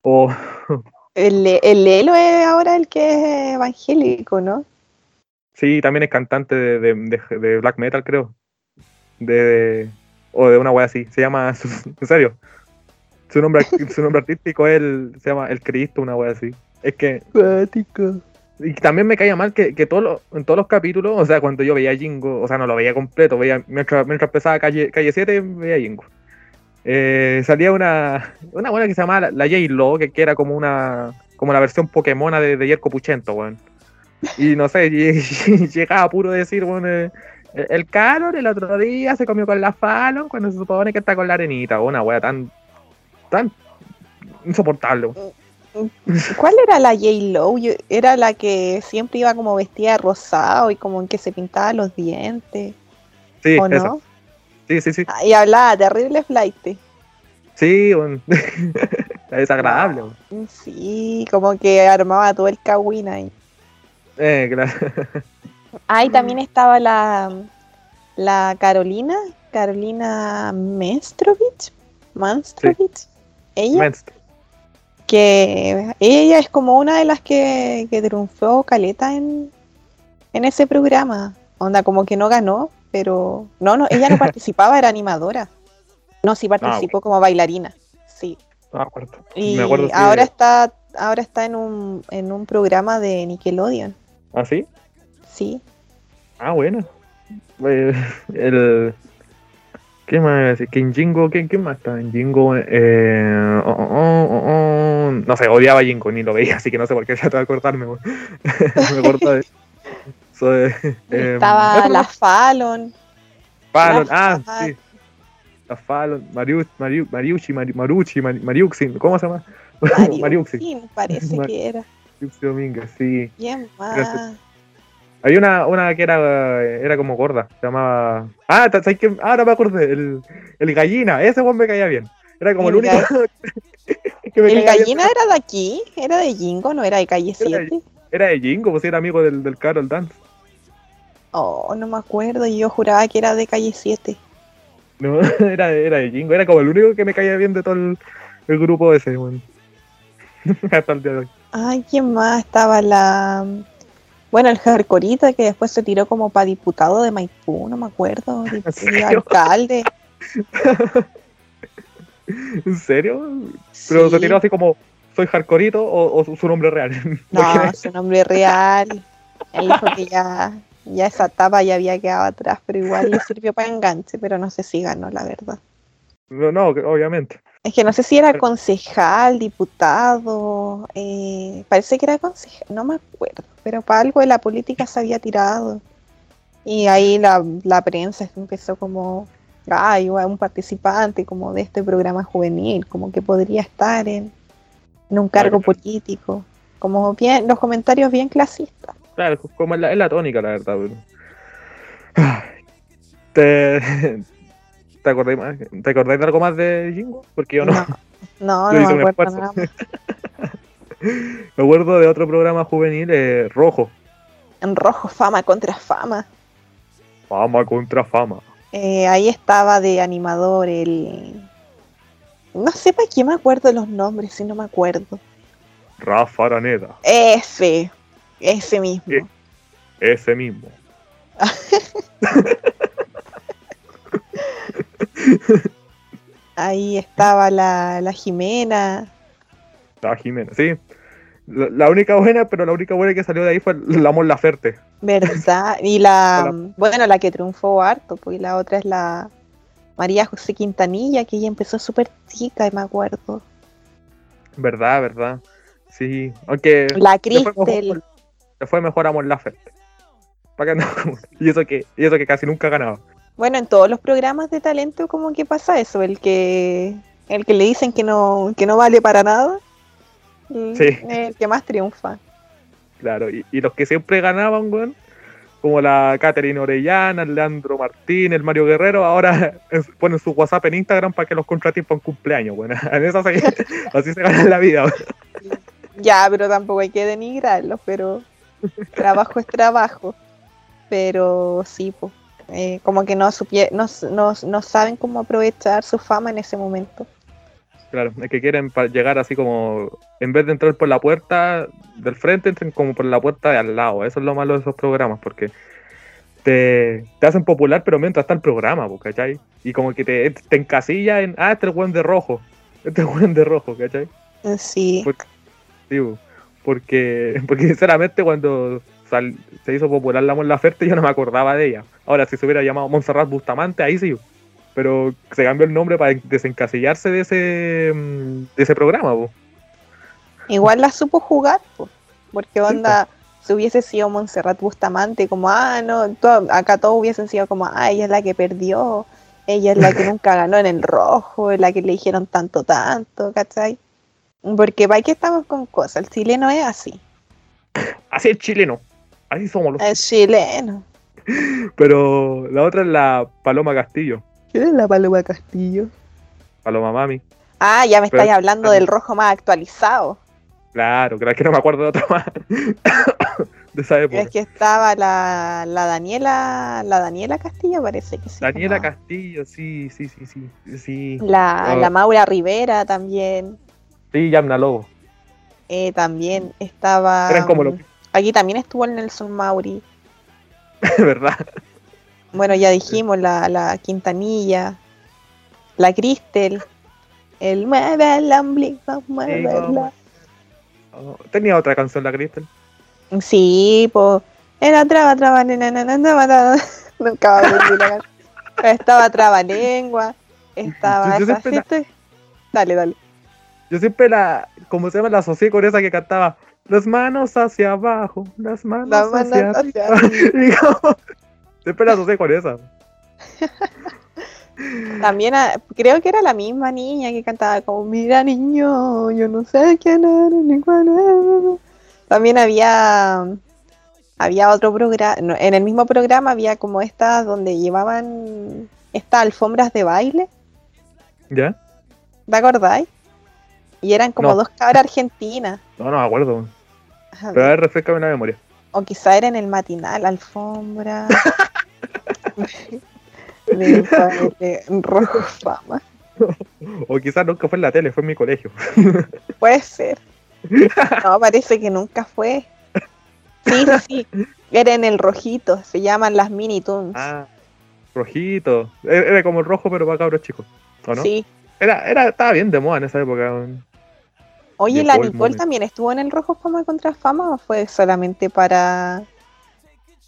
O El, el Lelo es ahora el que es evangélico, ¿no? Sí, también es cantante de, de, de- de black metal, creo. De, o de una wea así. Se llama. En serio. Su nombre, su nombre artístico es el, se llama El Cristo, una wea así. Es que. Y también me caía mal que, que todos los- en todos los capítulos, o sea, cuando yo veía Jingo, o sea, no lo veía completo, veía, mientras, mientras empezaba calle, calle 7, veía Jingo. Eh, salía una, una buena que se llamaba la, la J-Lo, que, que era como una como la versión Pokémona de, de Yerko Puchento, weón. Y no sé, llegaba puro decir, weón, eh, el, Carol el otro día se comió con la Fallon cuando se supone que está con la arenita, una wea tan, tan insoportable. weón. ¿Cuál era la J-Lo? Era la que siempre iba como vestida de rosado y como que se pintaba los dientes, Sí, ¿o esa. no? Sí, sí, sí. Ah, Y hablaba terrible flight. Sí. Es desagradable, weón. Sí, como que armaba todo el cagüín ahí. Eh, claro. Ah, y también estaba la, la Carolina, Carolina Menstrovich, Manstrovich. Ella, Menst. Que ella es como una de las que, que triunfó Caleta en, en ese programa. Onda, como que no ganó, pero no, no, ella no participaba, era animadora. No, sí participó como bailarina. Sí. No me acuerdo. Y me acuerdo ahora está, ahora está en un, en un programa de Nickelodeon. ¿Ah, sí? Sí. Ah, bueno. Eh, el... ¿Qué más en Jingo, ¿quién, quién más estaba en Jingo? Eh, oh, oh, oh, oh, oh. No sé, odiaba a Jingo, ni lo veía, así que no sé por qué ya te voy a cortarme. me corto de... So, eh, eh, Estaba la más. Fallon. Fallon, la ah, Fallon. sí. La Fallon, Mariu, Mariu, Mariucci, Mari- Marucci, Mari- Mariuxin, ¿cómo se llama? Mariuxi. Mariuxin, parece Mar- que era. Mariuxi Domínguez, sí. ¿Quién Gracias. Hay una, una que era, era como gorda, se llamaba. Ah, ¿sabes qué? Ah, no me acordé. El, el gallina, ese weón me caía bien. Era como el, El único que me ¿El caía bien. gallina era de aquí? ¿Era de Jingo? ¿No era de calle Era de- 7? Era de Jingo, pues era amigo del, del Carol Dance. Oh, no me acuerdo. Yo juraba que era de calle 7. No, era, de- era de Jingo, era como el único que me caía bien de todo el, el grupo ese, weón. Hasta el día de hoy. Ay, ¿quién más? Estaba la. Bueno, el Jarcorita que después se tiró como para diputado de Maipú, no me acuerdo. y- alcalde. ¿En serio? Pero Sí. se tiró así como, ¿soy hardcoreito o, o su, nombre real? No, su nombre real. Él dijo que ya, ya esa etapa ya había quedado atrás, pero igual le sirvió para enganche, pero no sé si ganó, la verdad. no, no, obviamente. Es que no sé si era concejal, diputado, eh, parece que era concejal, no me acuerdo, pero para algo de la política se había tirado. Y ahí la, la prensa empezó como, ay, un participante como de este programa juvenil, como que podría estar en, en un cargo Claro. político, como bien, los comentarios bien clasistas. Claro, como es la, es la tónica, la verdad. Ay, ¿Te, te, acordáis más- ¿Te acordáis de algo más de Jingo? Porque yo no. No, no, no me acuerdo esfuerzo. nada más. Me acuerdo de otro programa juvenil, eh, Rojo. En rojo, fama contra fama. Fama contra fama. Eh, ahí estaba de animador el. No sé para qué me acuerdo los nombres, si no me acuerdo. Rafa Araneda, Ese, ese mismo. Eh. ese mismo. Ahí estaba la, la Jimena. La Jimena, sí. La, la única buena, pero la única buena que salió de ahí fue la Mon Laferte. ¿Verdad? Y la, bueno, la que triunfó harto, pues la otra es la María José Quintanilla, que ella empezó súper chica, y me acuerdo. Verdad, verdad. Sí, aunque La le fue Cristel. mejor, fue mejor a Mon Laferte. Y eso que, y eso que casi nunca ganaba. Bueno, en todos los programas de talento como que pasa eso, el que el que le dicen que no que no vale para nada, Sí. el que más triunfa. Claro, y, y los que siempre ganaban, weón, como la Catherine Orellana, el Leandro Martín, el Mario Guerrero, ahora ponen su WhatsApp en Instagram para que los contraten para un cumpleaños, weón. En esa se- así se gana la vida, weón. Ya, pero tampoco hay que denigrarlos, pero trabajo es trabajo. Pero sí, pues, eh, como que no, supie- no, no, no saben cómo aprovechar su fama en ese momento. Claro, es que quieren llegar así como, en vez de entrar por la puerta del frente, entren como por la puerta de al lado. Eso es lo malo de esos programas, porque te, te hacen popular, pero mientras está el programa, ¿cachai? Y como que te, te encasilla en, ah, este es el weón de rojo, este es el weón de rojo, ¿cachai? Sí. Por- Sí, po. porque, porque sinceramente cuando sal- se hizo popular la Mon Laferte yo no me acordaba de ella. Ahora, si se hubiera llamado Montserrat Bustamante, ahí sí. Pero se cambió el nombre para desencasillarse de ese, mm, de ese programa. po. Igual la supo jugar, po, porque onda, si hubiese sido Montserrat Bustamante, como, ah, no, acá todos hubiesen sido como, ah, ella es la que perdió, ella es la que nunca ganó en el rojo, es la que le dijeron tanto, tanto, ¿cachai? Porque para qué estamos con cosas, el chileno es así, Así es chileno. Así somos los. el chileno. Pero la otra es la Paloma Castillo. ¿Quién es la Paloma Castillo? Paloma Mami. Ah, ya me Pero- estáis hablando del rojo más actualizado. Claro, creo que no me acuerdo de otra más. de esa época. Es que estaba la, la Daniela, la Daniela Castillo parece que sí. Daniela llamaba. Castillo, sí, sí, sí, sí. Sí, La, la Maura Rivera también. sí Yamna Lobo. eh, también estaba. Eran como los. Aquí también estuvo el Nelson Mauri. ¿Verdad? Bueno, ya dijimos, la, la Quintanilla, la Cristel, el mueve el ombligo, muévela. Oh, Tenía otra canción la Crystal. Sí, pues. Era traba, traba, nena, nena, traba, traba. Nunca va a la. Estaba traba lengua. Estaba Yo- yo esa la- gente. Dale, dale. Yo siempre la, como se llama, la asocié con esa que cantaba las manos hacia abajo, las manos, Las manos hacia, hacia arriba". Como- siempre la asocié con esa. También ah, creo que era la misma niña que cantaba como Mira niño, yo no sé quién eres ni cuál eres. También había había otro programa, en el mismo programa había como estas donde llevaban estas alfombras de baile, ¿Ya? ¿te acordáis? Y eran como No. dos cabras argentinas. No, no me acuerdo. Pero a ver, refrescame la memoria. O quizá era en el matinal, alfombra. de baile, rojo fama. O quizás nunca fue en la tele, fue en mi colegio. Puede ser. No, parece que nunca fue. Sí, sí, sí. Era en el rojito. Se llaman las Mini Toons. Ah, rojito. Era era como el rojo, pero para cabros chicos. ¿O no? Sí. Era, era, estaba bien de moda en esa época. Oye, ¿la Nicole también estuvo en el Rojo Fama contra Fama o fue solamente para.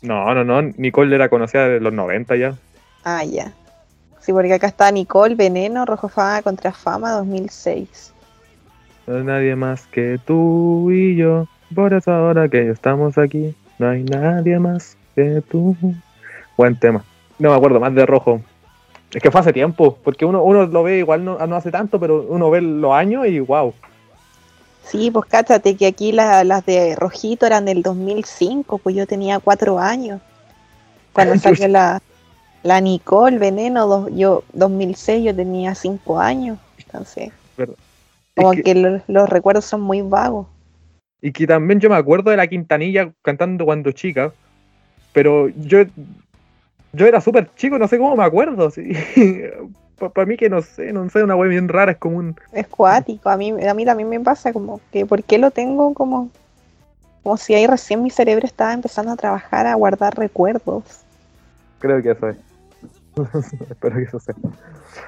No, no, no. Nicole era conocida desde los 90 ya. Ah, ya. Sí, porque acá está Nicole Veneno, Rojo Fama contra Fama 2006. No hay nadie más que tú y yo. Por eso ahora que estamos aquí, no hay nadie más que tú. Buen tema. No me acuerdo más de rojo. Es que fue hace tiempo, porque uno, uno lo ve igual no, no hace tanto, pero uno ve los años y wow. Sí, pues cáchate que aquí la- las de Rojito eran del 2005, pues yo tenía cuatro años. Cuando salió la, la Nicole Veneno, dos- yo 2006 yo tenía cinco años. Entonces, Verdad. como que- que, lo- los recuerdos son muy vagos. Y que también yo me acuerdo de la Quintanilla cantando cuando chica, pero yo yo era súper chico, no sé cómo me acuerdo. Para mí que no sé, no sé, una wea bien rara, es como un... Es cuático, a mí, a mí también me pasa como que, ¿por qué lo tengo como, como si ahí recién mi cerebro estaba empezando a trabajar, a guardar recuerdos? Creo que eso es. Espero que eso sea.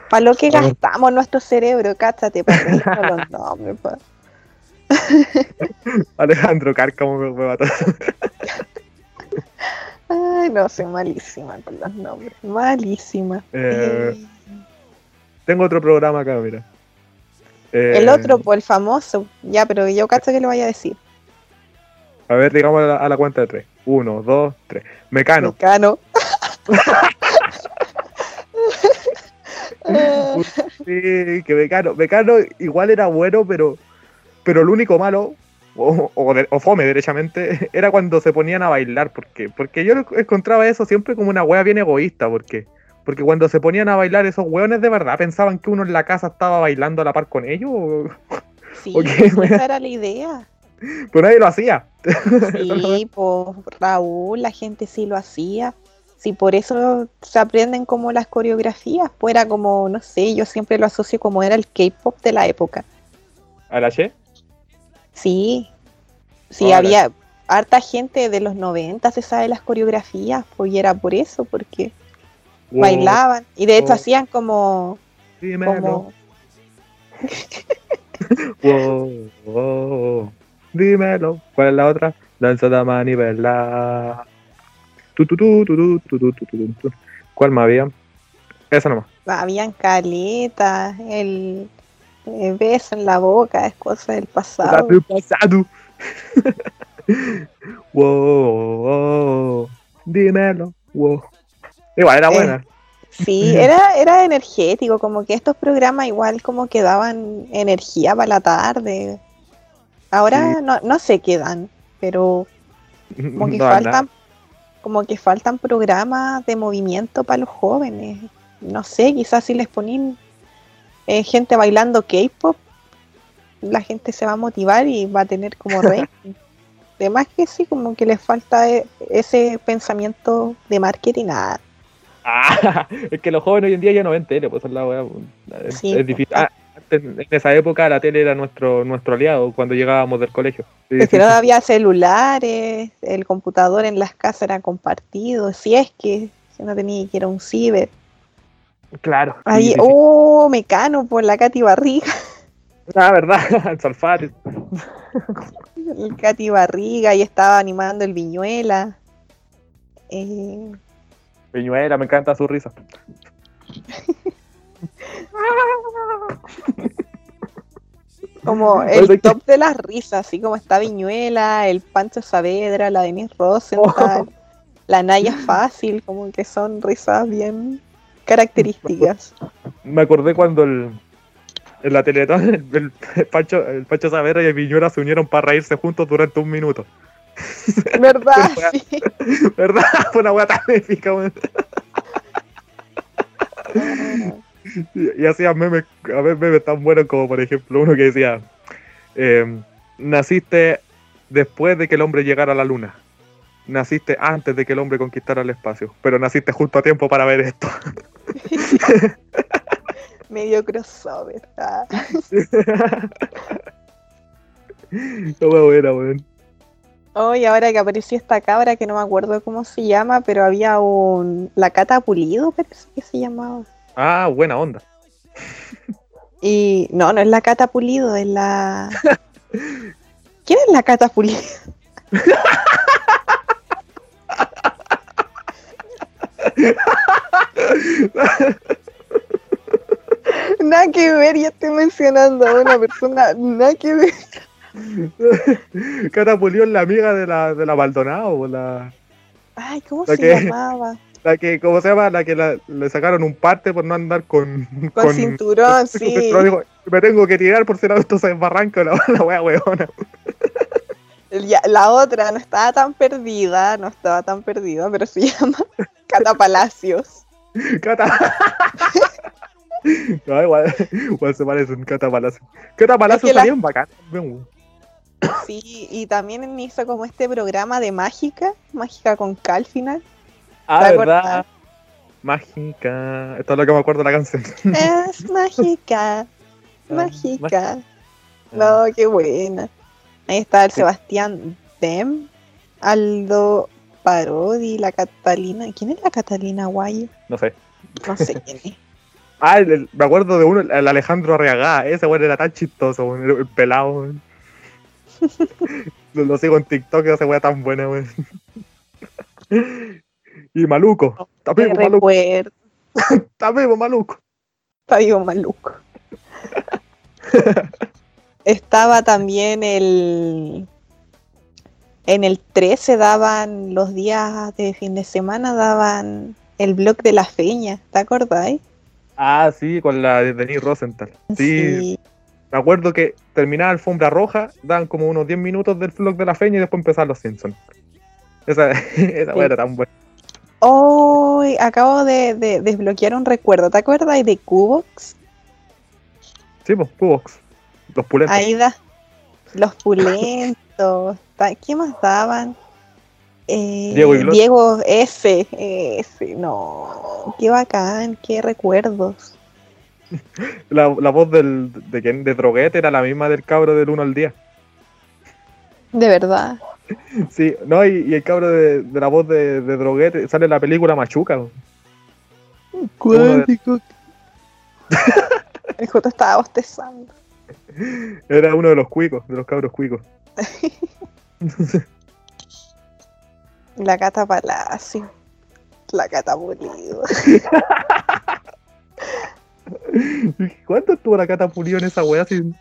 Para lo que gastamos nuestro cerebro, cáchate, para los nombres, pa. Alejandro Cárcamo me, me mató. Ay, no, soy malísima con los nombres. Malísima. Eh, Eh, Tengo otro programa acá, mira. el Eh, otro, pues el famoso. Ya, pero yo cacho que lo vaya a decir. A ver, digamos a la, a la cuenta de tres. Uno, dos, tres. Mecano. Mecano. Sí, que Mecano. Mecano igual era bueno, pero, pero lo único malo, o, o, de- o fome derechamente, era cuando se ponían a bailar. Porque, porque yo encontraba eso siempre como una wea bien egoísta. Porque, porque cuando se ponían a bailar esos weones de verdad pensaban que uno en la casa estaba bailando a la par con ellos. o- sí, pues, esa era la idea. Pero nadie lo hacía. Sí, pues Raúl, la gente sí lo hacía. Si por eso se aprenden como las coreografías, pues era como, no sé, yo siempre lo asocio como era el K-pop de la época. ¿A la Che? Sí, sí, había harta gente de los 90 se sabe las coreografías, pues y era por eso, porque Oh, bailaban y de hecho oh. hacían como... Dímelo. Como... wow, dímelo. ¿Cuál es la otra? Danza de manivela. Tu, tu, tu, ¿Cuál más había? Esa nomás. Habían caletas, el, beso en la boca, es cosa del pasado. Del pasado. wow, wow, dímelo. Wow. Igual era Eh, buena. Sí, era, era energético, como que estos programas igual como que daban energía para la tarde. Ahora Sí. no, no sé qué dan, pero como que No, faltan, nada. como que faltan programas de movimiento para los jóvenes. No sé, quizás si les ponen eh, gente bailando K-pop, la gente se va a motivar y va a tener como rating. Además que sí, como que les falta eh, ese pensamiento de marketing. Ah, Ah, es que los jóvenes hoy en día ya no ven tele, pues la weá. Es, Sí, es difícil. Ah, antes, en esa época la tele era nuestro nuestro aliado cuando llegábamos del colegio. Sí, Es que sí, no había celulares, el computador en las casas era compartido, si es que si no tenía que ir a un ciber. Claro. Ahí, oh, Mecano por la Katy Barriga, Ah, verdad, el Salfate. el Katy Barriga, ahí estaba animando el Viñuela. Eh, Peñuela, me encanta su risa. como el top de las risas, así como está Viñuela, el Pancho Saavedra, la Denise Rosenthal, la Naya Fácil, como que son risas bien características. Me acordé cuando el, en la Teletón el, el Pancho, el Pancho Saavedra y el Viñuela se unieron para reírse juntos durante un minuto. ¿Verdad? Sí. ¿Verdad? Fue una weá tan épica, weón. Y, y hacían memes, a ver, memes tan buenos como por ejemplo uno que decía, eh, naciste después de que el hombre llegara a la luna. Naciste antes de que el hombre conquistara el espacio, pero naciste justo a tiempo para ver esto. Medio crossover. ah. No me buena, weón. Oh, y ahora que apareció esta cabra que no me acuerdo cómo se llama, pero había un. La Cata Pulido, parece que se llamaba. Ah, buena onda. Y. No, no es la Cata Pulido, es la. ¿Quién es la Cata Pulido? Nada que ver, ya estoy mencionando a una persona, nada que ver. Catapulió la amiga de la, de la Maldonado, o la, Ay, ¿cómo ¿La se llamaba? la que, ¿cómo se llama? La que la- le sacaron un parte por no andar con... Con, cinturón, sí. Dijo, me tengo que tirar por si el auto se desbarranca la, la wea weona. La otra no estaba tan perdida, no estaba tan perdida, pero se llama Cata Palacios. Cata. No, igual, igual se parece un Cata Palacio. Cata Palacio Es que la- bacán. Sí, y también hizo como este programa de mágica, mágica con K al final. Ah, ¿Te verdad. Mágica. Esto es lo que me acuerdo de la canción. Es mágica, mágica. No, qué buena. Ahí está el Sí. Sebastián Dem, Aldo Parodi, la Catalina. ¿Quién es la Catalina Guayo? No sé. No sé quién es. Ah, el- el- me acuerdo de uno, el Alejandro Arriagá. Ese weón era tan chistoso. El, el pelado. lo, lo sigo en TikTok, esa weá tan buena, weón. Y Maluco. Está vivo, Maluco. Está vivo, Maluco. está vivo maluco. Estaba también el. En el 13 daban los días de fin de semana, daban el blog de la feña, ¿te acordáis? Ah, sí, con la de Denis Rosenthal. Sí, me acuerdo que terminaba Alfombra Roja, daban como unos 10 minutos del vlog de la feña y después empezaban los Simpsons. Esa, esa weá era tan buena. Oh, acabo de, de desbloquear un recuerdo. ¿Te acuerdas de Cubox? Sí, pues, Cubox. Los pulentos. Ahí da los pulentos. ¿Qué más daban? Eh, Diego. Diego, ese, ese, no, qué bacán, qué recuerdos. La, la voz del, de, quién? de Droguete era la misma del cabro del 1 al 10. De verdad. Sí, no, y, y el cabro de, de la voz de, de Droguete sale en la película Machuca. Cuántico. El Joto estaba bostezando. Era uno de los cuicos, de los cabros cuicos. La Cata Palacio. La Cata Pulido. ¿Cuánto estuvo la cata pulido en esa wea? Sin...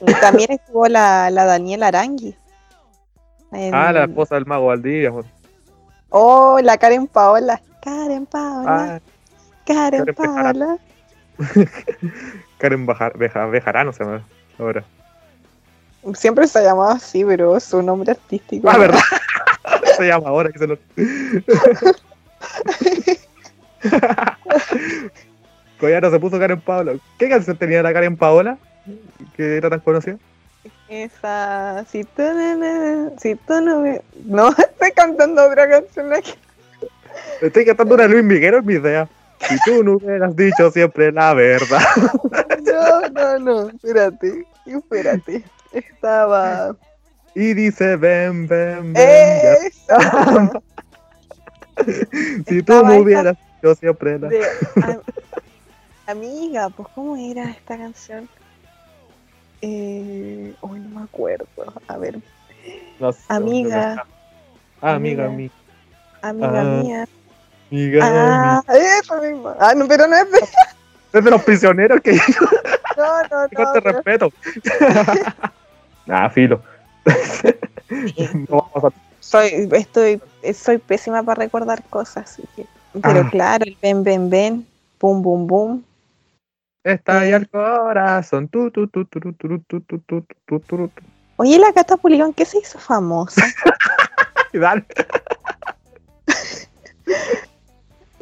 Y También estuvo la, la Daniela Arangui. En- Ah, la esposa del mago Valdivia. Oh, la Karen Paola. Karen Paola. Ah, Karen. Paola. Karen Bajar, Beja, Bejarano se llama ahora. Siempre se ha llamado así, pero su nombre artístico. Ah, ¿verdad? se llama ahora que se lo. Collaro se puso Karen Paola. ¿Qué canción tenía la Karen Paola? Que era tan conocida. Esa. Si tú no, si tú no me. No, estoy cantando otra canción aquí. Estoy cantando una Luis Miguel en mi idea. Si tú no hubieras dicho siempre la verdad. No, no, no. Espérate. Espérate. Estaba. Y dice, ven, ven, ven. Si tú no hubieras dicho siempre la de- amiga, pues, ¿cómo era esta canción? Eh. Hoy no me acuerdo. A ver. No Amiga. Ah, amiga, Amiga. mi- Amiga Ah, mía. amiga. Ah, eso mismo. Ah, no, pero no es de. Es de los prisioneros que No, no, con no. te pero- respeto. ah, filo. no vamos a Soy, estoy, soy pésima para recordar cosas, así que. Pero Ah. claro, el ven, ven, ven, boom, boom, boom. Está ahí al corazón. Tu, tu, tu, tu, tu, tu, tu, tu, tu, tu, tu, tu. Oye, la Cata Puligón, ¿qué se hizo famosa? Dale.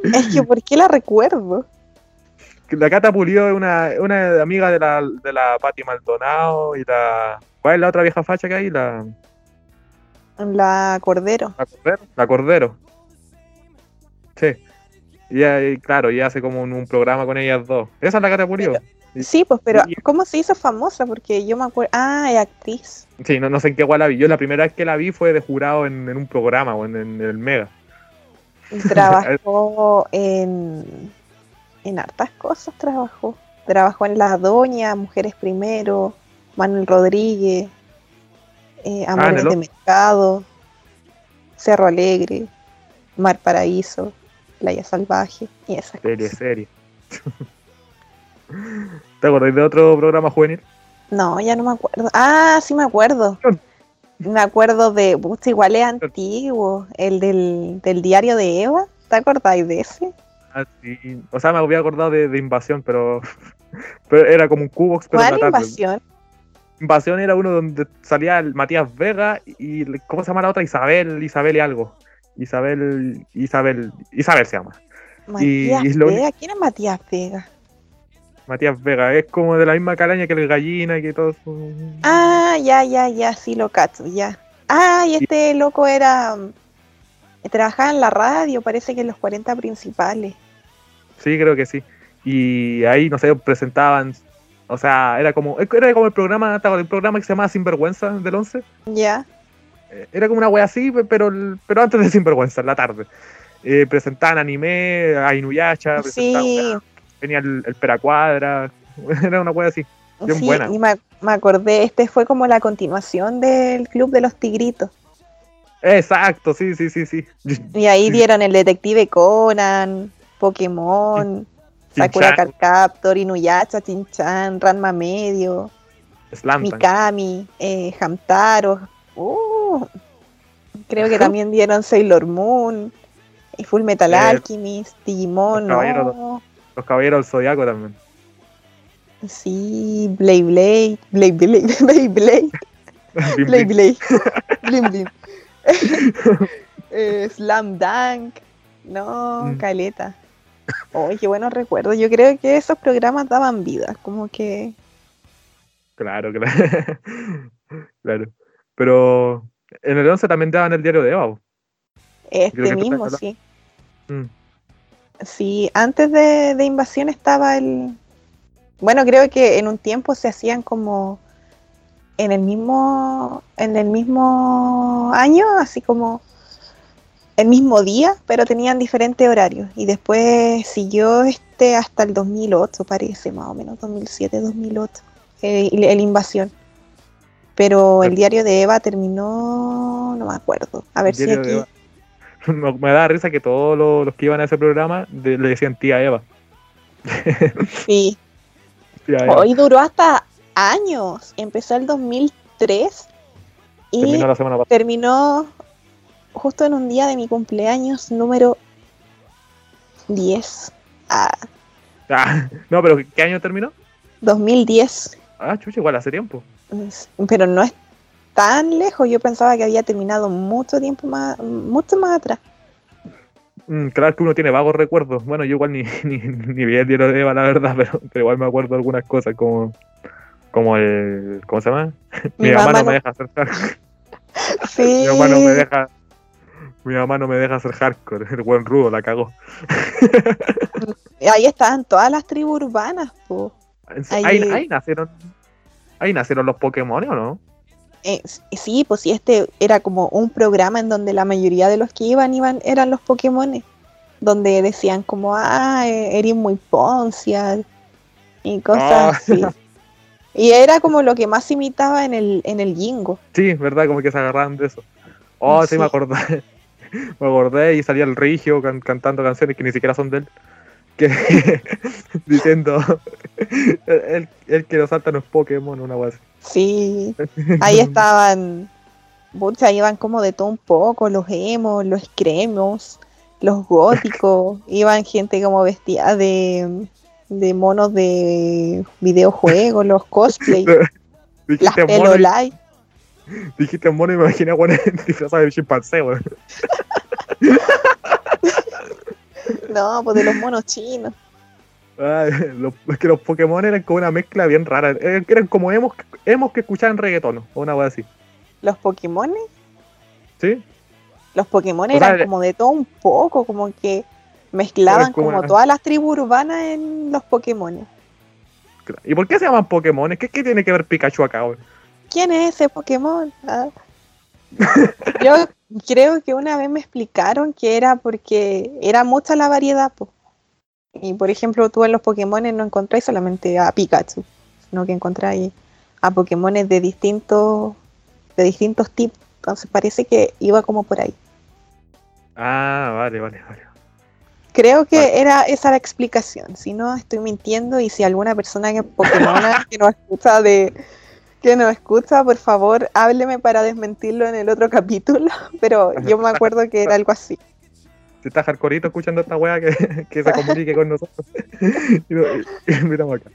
es que, ¿por qué la recuerdo? La Cata Pulido es una, una amiga de la, de la Pati Maldonado y la. ¿Cuál es la otra vieja facha que hay? La, La Cordero. la Cordero. La Cordero. Sí. Y ahí, claro, y hace como un, un programa con ellas dos. Esa es la Cata Pulido. Sí. Sí, pues, pero Y- ¿cómo se hizo famosa? Porque yo me acuerdo. Ah, es actriz. Sí, no, no sé en qué guay la vi. Yo la primera vez que la vi fue de jurado en, en un programa o en, en el Mega. Trabajó en. En hartas cosas trabajó. Trabajó en La Doña, Mujeres Primero, Manuel Rodríguez, eh, Ah, Amores de. Mercado, Cerro Alegre, Mar Paraíso, Playa Salvaje y esas Serie, cosas. serie. ¿Te acuerdas de otro programa juvenil? No, ya no me acuerdo. Ah, sí me acuerdo. Me acuerdo de, pucha, igual es antiguo, el del, del diario de Eva. ¿Te acordáis de ese? Ah, sí. O sea, me había acordado de, de Invasión, pero, pero era como un cubo pero en ¿Cuál la tarde. invasión? Invasión era uno donde salía el Matías Vega y ¿cómo se llama la otra? Isabel, Isabel y algo. Isabel, Isabel, Isabel se llama. Matías y lo Vega. ¿Quién es Matías Vega? Matías Vega, es como de la misma calaña que el gallina y que todo eso. Ah, ya, ya, ya, sí lo cacho, ya. Ah, y este loco era. mm, Trabajaba en la radio, parece que en los 40 principales. Sí, creo que sí. Y ahí, no sé, presentaban, o sea, era como, era como el programa, el programa que se llamaba Sinvergüenza del 11. Ya. Eh, Era como una wea así, pe- pero, pero antes de Sinvergüenza, en la tarde. Eh, presentaban anime, a Inuyasha, presentaban Sí, wea, venía el, el Peracuadra, era una wea así. bien sí, buena. y me, me acordé, este fue como la continuación del Club de los Tigritos. Exacto, sí, sí, sí, sí. Y ahí dieron el Detective Conan, Pokémon, Sakura Chin-chan, Card Captor, Inuyasha, Chinchan, Ranma Medio, Slam. Mikami, eh, Hamtaro. Uh, creo que también dieron Sailor Moon, y Full Metal Eh, Alchemist, Digimon, los caballeros no. Los Caballeros del Zodiaco también. Sí, Blade Blade, Blade Blade, Blade Blade, Blade. Blade, Blim Blim. Eh, Slam Dunk, no, Mm. caleta. Oye, qué buenos recuerdos. Yo creo que esos programas daban vida, como que Claro, claro. claro. Pero En el 11 también daban el diario de Eva. Este mismo, sí. Mm. Sí, antes de, de Invasión estaba el... Bueno, creo que en un tiempo se hacían como en el mismo, en el mismo año, así como el mismo día, pero tenían diferentes horarios. Y después siguió este hasta el 2008, parece, más o menos, 2007, 2008, eh, el, el Invasión. Pero el diario de Eva terminó, no me acuerdo. A ver si aquí... Me me da risa que todos los, los que iban a ese programa de- le decían tía Eva. Sí, Tía Eva. Hoy duró hasta años. Empezó el 2003 y Terminó la semana pasada. terminó justo en un día de mi cumpleaños número 10. Ah, Ah, no, pero ¿qué año terminó? 2010. Ah, chucha, igual hace tiempo. Es- Pero no es tan lejos. Yo pensaba que había terminado mucho tiempo más, mucho más atrás. Mm, claro que uno tiene vagos recuerdos. Bueno, yo igual ni, ni, ni vi el diario de Eva, la verdad, pero, pero igual me acuerdo de algunas cosas como, como el. ¿Cómo se llama? Mi, Mi mamá, mamá no me deja hacer hardcore. Sí. Mi mamá no me deja. Mi mamá no me deja hacer hardcore. El buen rudo la cagó. Ahí estaban todas las tribus urbanas. po. Ahí, Ahí- ahí nacieron. Ahí nacieron los Pokémon, ¿o no? Eh, sí, pues sí, este era como un programa en donde la mayoría de los que iban iban eran los Pokémon, donde decían como, ah, eh, eres muy poncia y cosas Ah. así. Y era como lo que más imitaba en el, en el Jingo. Sí, ¿verdad? Como que se agarraban de eso. Oh, sí, Sí. me acordé. Me acordé y salía el Rigio can- cantando canciones que ni siquiera son de él. Que, diciendo, el, el- que nos salta no es Pokémon, una cosa. Sí, ahí estaban, pucha, iban como de todo un poco, los emos, los cremos, los góticos, iban gente como vestida de, de monos de videojuegos, los cosplay, las pelolai. dijiste mono y me imaginé bueno, disfrazado de chimpancé, weón. No, pues de los monos chinos. Ay, los- es que los Pokémon eran como una mezcla bien rara. Eran, eran como emos, emos que escuchaban reggaetón, o una cosa así. Los Pokémon, ¿Sí? los Pokémon O sea, eran era- como de todo un poco, como que mezclaban como como una- todas las tribus urbanas en los Pokémon. ¿Y por qué se llaman Pokémon? ¿Qué, qué tiene que ver Pikachu acá, weón? ¿Quién es ese Pokémon? Ah. Yo creo que una vez me explicaron que era porque era mucha la variedad. po. Y por ejemplo, tú en los Pokémon no encontráis solamente a Pikachu, sino que encontráis a Pokémon de distintos, de distintos tipos. Entonces parece que iba como por ahí. Ah, vale, vale, vale. Creo que Vale. era esa la explicación. Si no, estoy mintiendo. Y si alguna persona que Pokémona que nos escucha de que nos escucha, por favor, hábleme para desmentirlo en el otro capítulo. Pero yo me acuerdo que era algo así. Si está hardcoreito escuchando esta weá, que, que se comunique con nosotros. Acá.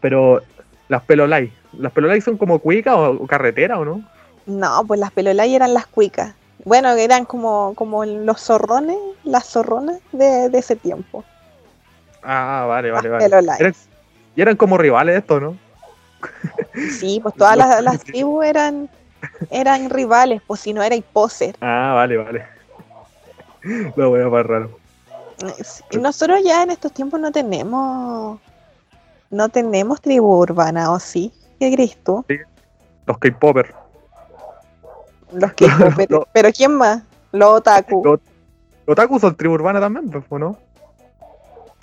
Pero las pelolai, ¿las pelolai son como cuica o, o carretera o no? No, pues las pelolay eran las cuicas. Bueno, eran como, como los zorrones, las zorronas de, de ese tiempo. Ah, vale, vale, Las vale. pelolai. Eran- y eran como rivales estos, ¿no? Sí, pues todas las, las tribus eran, eran rivales, pues si no era poser. Ah, vale, vale. Lo voy a raro. Y nosotros ya en estos tiempos no tenemos no tenemos tribu urbana, ¿o sí? ¿Qué crees tú? Los K-Popper. Los que pero, ¿quién más? Los otaku. Lo- Los otaku son tribu urbana también, pues, ¿o no?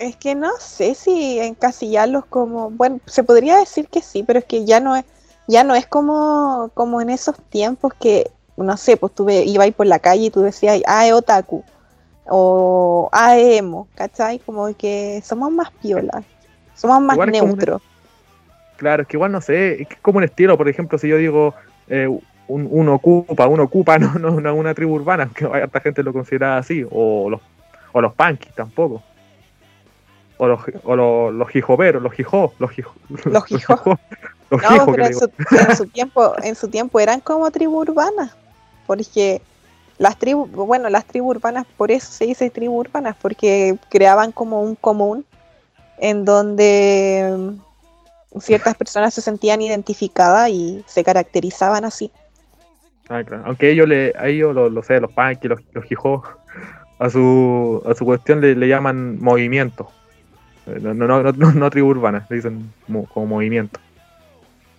Es que no sé si encasillarlos como, bueno, se podría decir que sí, pero es que ya no es ya no es como como en esos tiempos que no sé, pues tú ibas por la calle y tú decías, ah, es otaku o ah, es emo, ¿cachai? Como que somos más piolas. Somos más Igual neutros. Claro, es que igual no sé, es que como un estilo, por ejemplo, si yo digo eh, un, un ocupa, un ocupa, no, no, no una tribu urbana, que hay harta gente lo considera así, o los, o los punkis tampoco. O los, o los, los hijoperos, los hijos, los hijos. Los. Los No, pero en su, en su tiempo, en su tiempo eran como tribus urbanas, porque las tribus, bueno, las tribus urbanas, por eso se dice tribus urbanas, porque creaban como un común en donde mm, ciertas personas se sentían identificadas y se caracterizaban así. Ah, claro. Aunque ellos, le, a ellos, lo, lo sé, los punk los, los hijos, a su, a su cuestión le, le llaman movimiento. No, no, no, no, no tribu urbana, le dicen mo- como movimiento.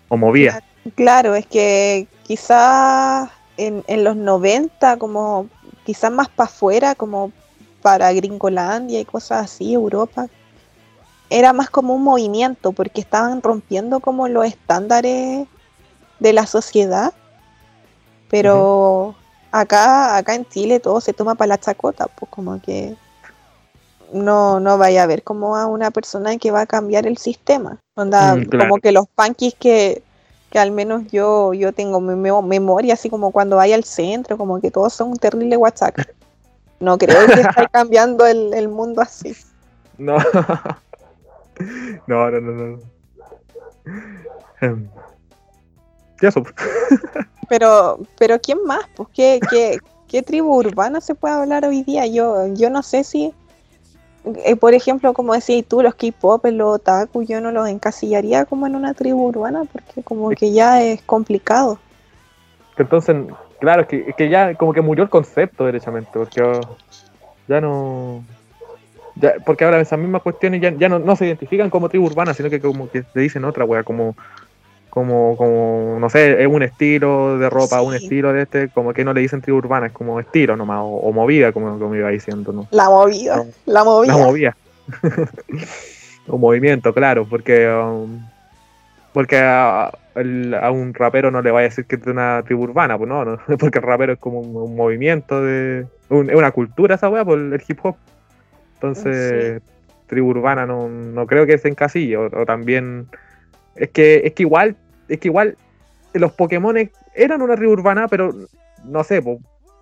O movía. Claro, es que quizás en, en los 90, como quizás más para afuera, como para Gringolandia y cosas así, Europa, era más como un movimiento, porque estaban rompiendo como los estándares de la sociedad. Pero acá, acá en Chile todo se toma para la chacota, pues como que no, no vaya a ver como a una persona que va a cambiar el sistema. Onda, Mm, claro. como que los punkis que, que al menos yo, yo tengo memoria, así como cuando vaya al centro, como que todos son un terrible guachaca. No creo que esté cambiando el, el mundo así. No. no, no, no, no. Em. Y eso. Pero, pero ¿quién más? Pues, ¿qué, qué, qué tribu urbana se puede hablar hoy día? Yo, yo no sé si, eh, por ejemplo, como decías tú, los K-pop, los otaku, yo no los encasillaría como en una tribu urbana, porque como que ya es complicado. Entonces, claro, es que, es que ya como que murió el concepto derechamente, porque ya no... Ya, porque ahora esas mismas cuestiones ya, ya no, no se identifican como tribu urbana, sino que como que le dicen otra wea, como, como, como, no sé, es un estilo de ropa, un Sí. estilo de este, como que no le dicen tribu urbana, es como estilo nomás, o, o movida, como, como iba diciendo, ¿no? La movida, No. la movida. La movía. un movimiento, claro, porque um, porque a, el- a un rapero no le va a decir que es de una tribu urbana, pues no, no, porque el rapero es como un, un movimiento de un- es una cultura esa weá, por el hip hop. Entonces, tribu urbana no, no creo que se encasille, o, o también es que es que igual es que igual los Pokémon eran una tribu urbana, pero no sé,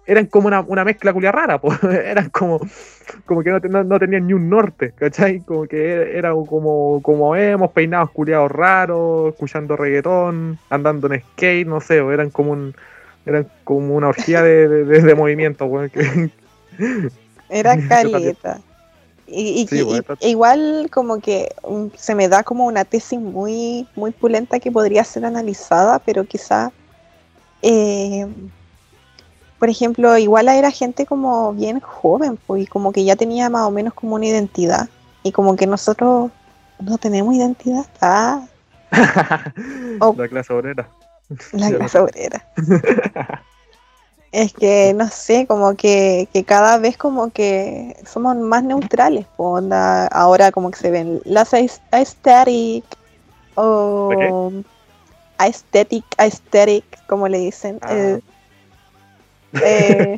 eran como una, una mezcla culia rara, pues eran como como que no, no, no tenían ni un norte, ¿cachai? Como que era como, como hemos peinados culiados raros, escuchando reggaetón, andando en skate, no sé, o eran como un eran como una orgía de, de, de- de movimiento, weón, que- Era caleta. Y, y- Sí, y- bueno, está- igual como que um, se me da como una tesis muy, muy pulenta que podría ser analizada, pero quizá, eh, por ejemplo, igual era gente como bien joven, pues, y como que ya tenía más o menos como una identidad. Y como que nosotros no tenemos identidad. Ah, Oh. la clase obrera. la clase obrera. Es que, no sé, como que, que cada vez como que somos más neutrales, po, onda, ahora como que se ven las aes- aesthetic o aesthetic, aesthetic, como le dicen. Ah. eh, eh,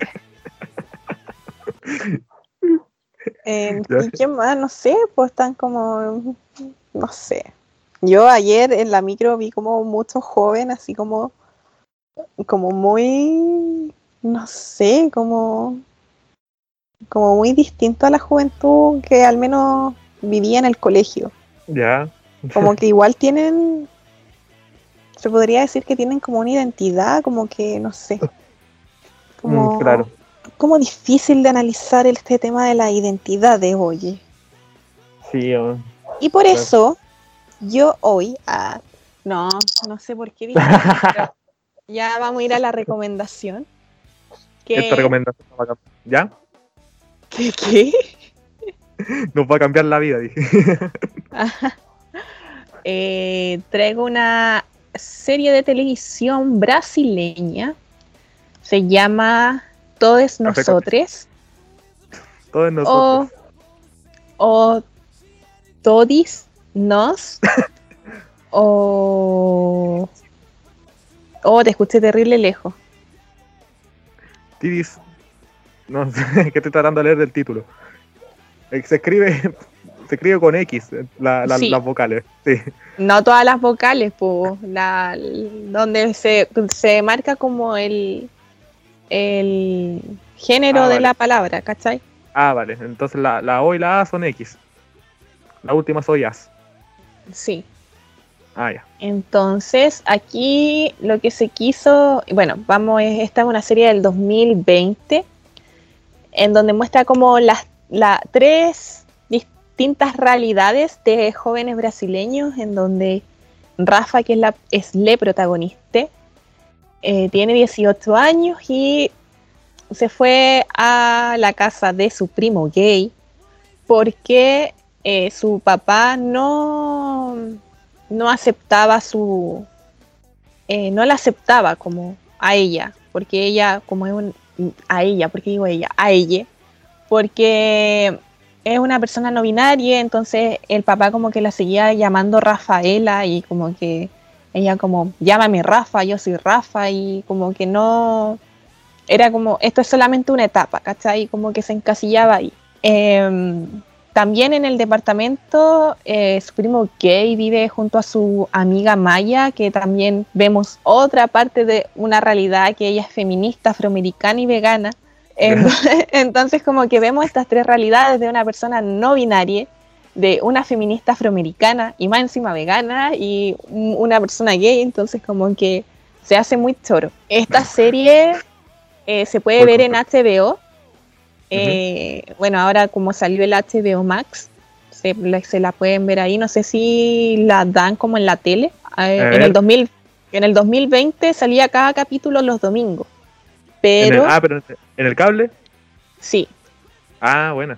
eh. ¿Y qué más? No sé, pues están como, no sé. Yo ayer en la micro vi como muchos jóvenes así como, como muy, no sé, como, como muy distinto a la juventud que al menos vivía en el colegio. Ya, Como que igual tienen, se podría decir que tienen como una identidad, como que, no sé. Como, Mm, claro. como difícil de analizar este tema de la identidad de hoy. Sí, oh. Y por Claro. eso, yo hoy, ah, no, no sé por qué dije, ya vamos a ir a la recomendación. Que, esta recomendación nos va a cambiar. ¿Ya? ¿Qué? qué? Nos va a cambiar la vida, dije. Eh, traigo una serie de televisión brasileña. Se llama Todos Café con- Nosotros. Todos O, nosotros. o Todis Nos. o. Oh, te escuché terrible lejos. Tidis. No sé, que estoy tratando de leer del título. Eh, Se escribe, se escribe con X, eh, la- la- Sí. las vocales. Sí. No todas las vocales, po, la, donde se, se marca como el, el género Ah, de vale. la palabra, ¿cachai? Ah, vale. Entonces la, la O y la A son X. La última soy As. Sí. Ah. Entonces, aquí lo que se quiso, bueno, vamos, es- esta es una serie del 2020, en donde muestra como las la, tres distintas realidades de jóvenes brasileños, en donde Rafa, que es la es le protagonista, eh, tiene 18 años y se fue a la casa de su primo gay porque eh, su papá no, no aceptaba su... Eh, no la aceptaba como a ella, porque ella, como es un... a ella, porque digo ella, a ella, porque es una persona no binaria, entonces el papá como que la seguía llamando Rafaela y como que ella como, llámame Rafa, yo soy Rafa y como que no, era como, esto es solamente una etapa, ¿cachai? Como que se encasillaba ahí. Em, también en el departamento, eh, su primo gay vive junto a su amiga Maya, que también vemos otra parte de una realidad que ella es feminista, afroamericana y vegana. Entonces, como que vemos estas tres realidades de una persona no binaria, de una feminista afroamericana y más encima vegana y una persona gay, entonces como que se hace muy choro. Esta serie eh, se puede ver en HBO. Eh, bueno, ahora como salió el HBO Max, se, la pueden ver ahí. No sé si la dan como en la tele. Eh, en, el 2000, en el 2020 salía cada capítulo los domingos. Pero, ah, pero en el cable. Sí. Ah, bueno.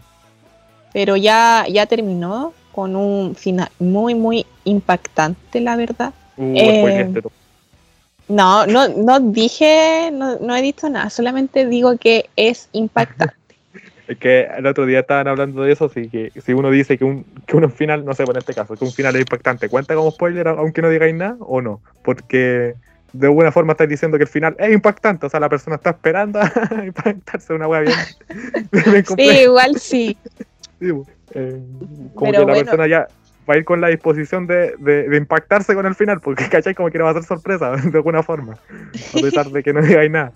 Pero ya, ya terminó con un final muy, muy impactante, la verdad. Uh, eh, no, no, no dije, no, no he dicho nada, solamente digo que es impactante. Es que el otro día estaban hablando de eso, así que si uno dice que un, que un final, no sé, por este caso, que un final es impactante, ¿cuenta como spoiler aunque no digáis nada o no? Porque de alguna forma estáis diciendo que el final es impactante, o sea, la persona está esperando a impactarse una hueá bien, Sí, igual sí. Eh, como que la persona ya va a ir con la disposición de, de, impactarse con el final, porque ¿cachai? Como que no va a ser sorpresa, de alguna forma, a pesar de que no digáis nada.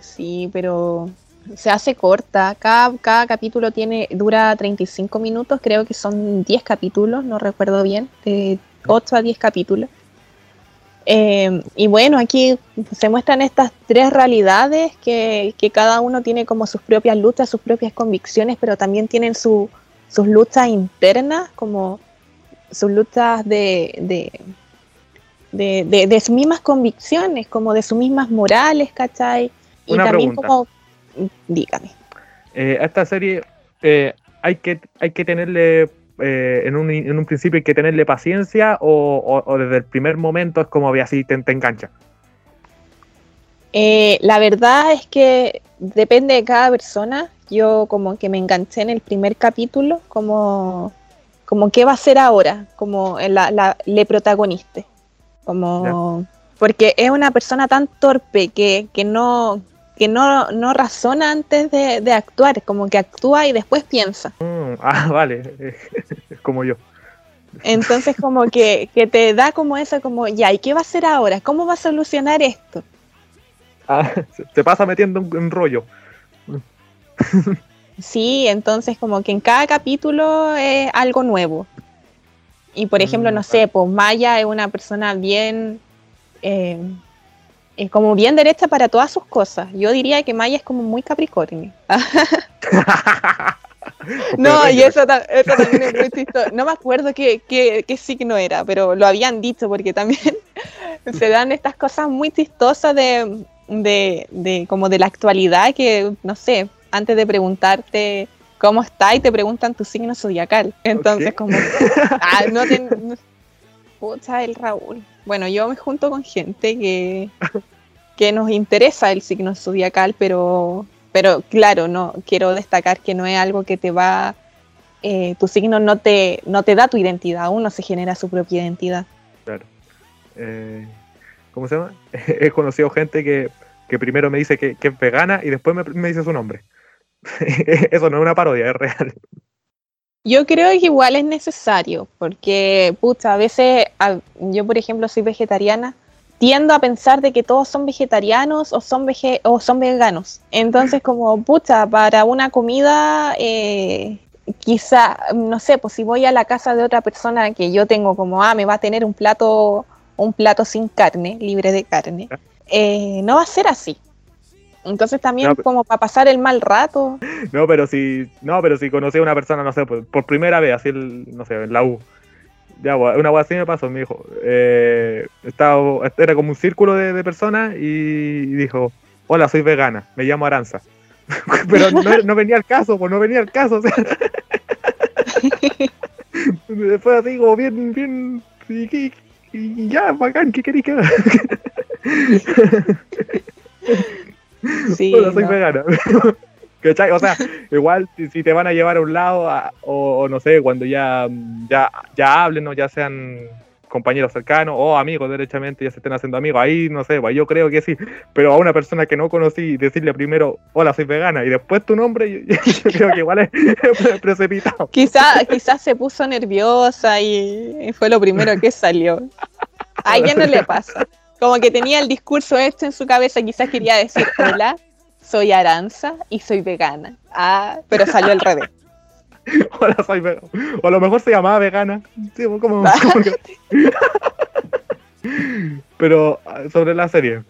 Sí, pero se hace corta. Cada, cada capítulo tiene dura 35 minutos, creo que son 10 capítulos, no recuerdo bien, de 8 a 10 capítulos. Eh, y bueno, aquí se muestran estas tres realidades que, cada uno tiene como sus propias luchas, sus propias convicciones, pero también tienen sus luchas internas, como sus luchas de, de, sus mismas convicciones, como de sus mismas morales, ¿cachai? Y también como, dígame. Eh, esta serie eh, hay, que, hay que tenerle eh, en, un, en, un, principio hay que tenerle paciencia o, desde el primer momento es como así te, te engancha? La verdad es que depende de cada persona. Yo como que me enganché en el primer capítulo, como, como qué va a ser ahora, como la, la le protagonista. Como, porque es una persona tan torpe que, que no, que no, no razona antes de, actuar, como que actúa y después piensa. Mm, ah, vale, es como yo. Entonces como que, te da como eso, como, ya, ¿y qué va a hacer ahora? ¿Cómo va a solucionar esto? Ah, se pasa metiendo un, rollo. Sí, entonces como que en cada capítulo es algo nuevo. Y por ejemplo, mm, no sé, pues Maya es una persona bien... Eh, como bien derecha para todas sus cosas. Yo diría que Maya es como muy Capricornio. no, y eso, también es muy chistoso. No me acuerdo qué, qué, signo era, pero lo habían dicho porque también se dan estas cosas muy chistosas de, de, como de la actualidad que, no sé, antes de preguntarte cómo está y te preguntan tu signo zodiacal. Entonces, como, ah, no te, pucha, el Raúl. Bueno, yo me junto con gente que, que nos interesa el signo zodiacal, pero, pero claro, no quiero destacar que no es algo que te va, eh, tu signo no te, no te da tu identidad, uno se genera su propia identidad. Claro. Eh, ¿Cómo se llama? He conocido gente que, primero me dice que, es vegana y después me dice su nombre. Eso no es una parodia, es real. Yo creo que igual es necesario, porque, pucha, a veces, yo por ejemplo soy vegetariana, tiendo a pensar de que todos son vegetarianos o son, o son veganos. Entonces, como, pucha, para una comida, eh, quizá, no sé, pues si voy a la casa de otra persona que yo tengo como, ah, me va a tener un plato, un plato sin carne, libre de carne, eh, no va a ser así. Entonces también como para pasar el mal rato. No, pero si, no, pero si conocí a una persona, no sé, por, primera vez, así, el, no sé, en la U, Ya, una wea así me pasó, me dijo. Eh, estaba, era como un círculo de, de personas y dijo, hola, soy vegana, me llamo Aranza. Pero no, no venía al caso, pues no venía al caso. O sea. Después así como bien, bien, y, y ya, bacán, ¿qué queréis que haga? Sí, Hola, soy no. O sea, igual si, si te van a llevar a un lado, a- o, o no sé, cuando ya, ya, ya hablen o ya sean compañeros cercanos o amigos derechamente, ya se estén haciendo amigos, ahí no sé, pues, yo creo que sí, pero a una persona que no conocí, decirle primero, hola, soy vegana, y después tu nombre, yo, yo creo que igual es precipitado. Quizá, quizás se puso nerviosa y, y fue lo primero que salió. ¿A quién no le pasa? Como que tenía el discurso este en su cabeza, quizás quería decir, hola, soy Aranza y soy vegana. Ah, pero salió al revés. Hola, soy vegana. O a lo mejor se llamaba vegana. Sí, como, como que- Pero ah, sobre la serie,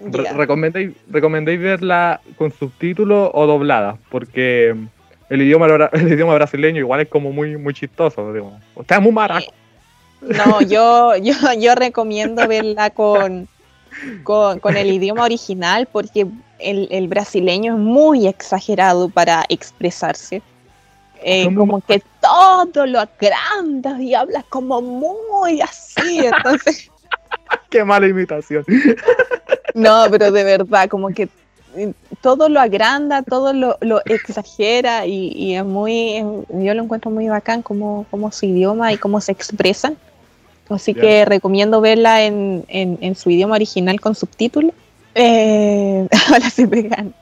re-. ¿recomendéis, recomendéis verla con subtítulos o doblada? Porque el idioma, el idioma brasileño igual es como muy, muy chistoso. Digo. O sea, es muy maraco. No, yo, yo, yo recomiendo verla con, con, con el idioma original porque el, el brasileño es muy exagerado para expresarse. Eh, como que todo lo agrandas y hablas como muy así. Entonces, Qué mala imitación. no, pero de verdad, como que eh, todo lo agranda, todo lo, lo exagera y, y es muy, yo lo encuentro muy bacán como, como su idioma y cómo se expresan. Así que recomiendo verla en, en, en su idioma original con subtítulos. Eh, ahora soy vegana.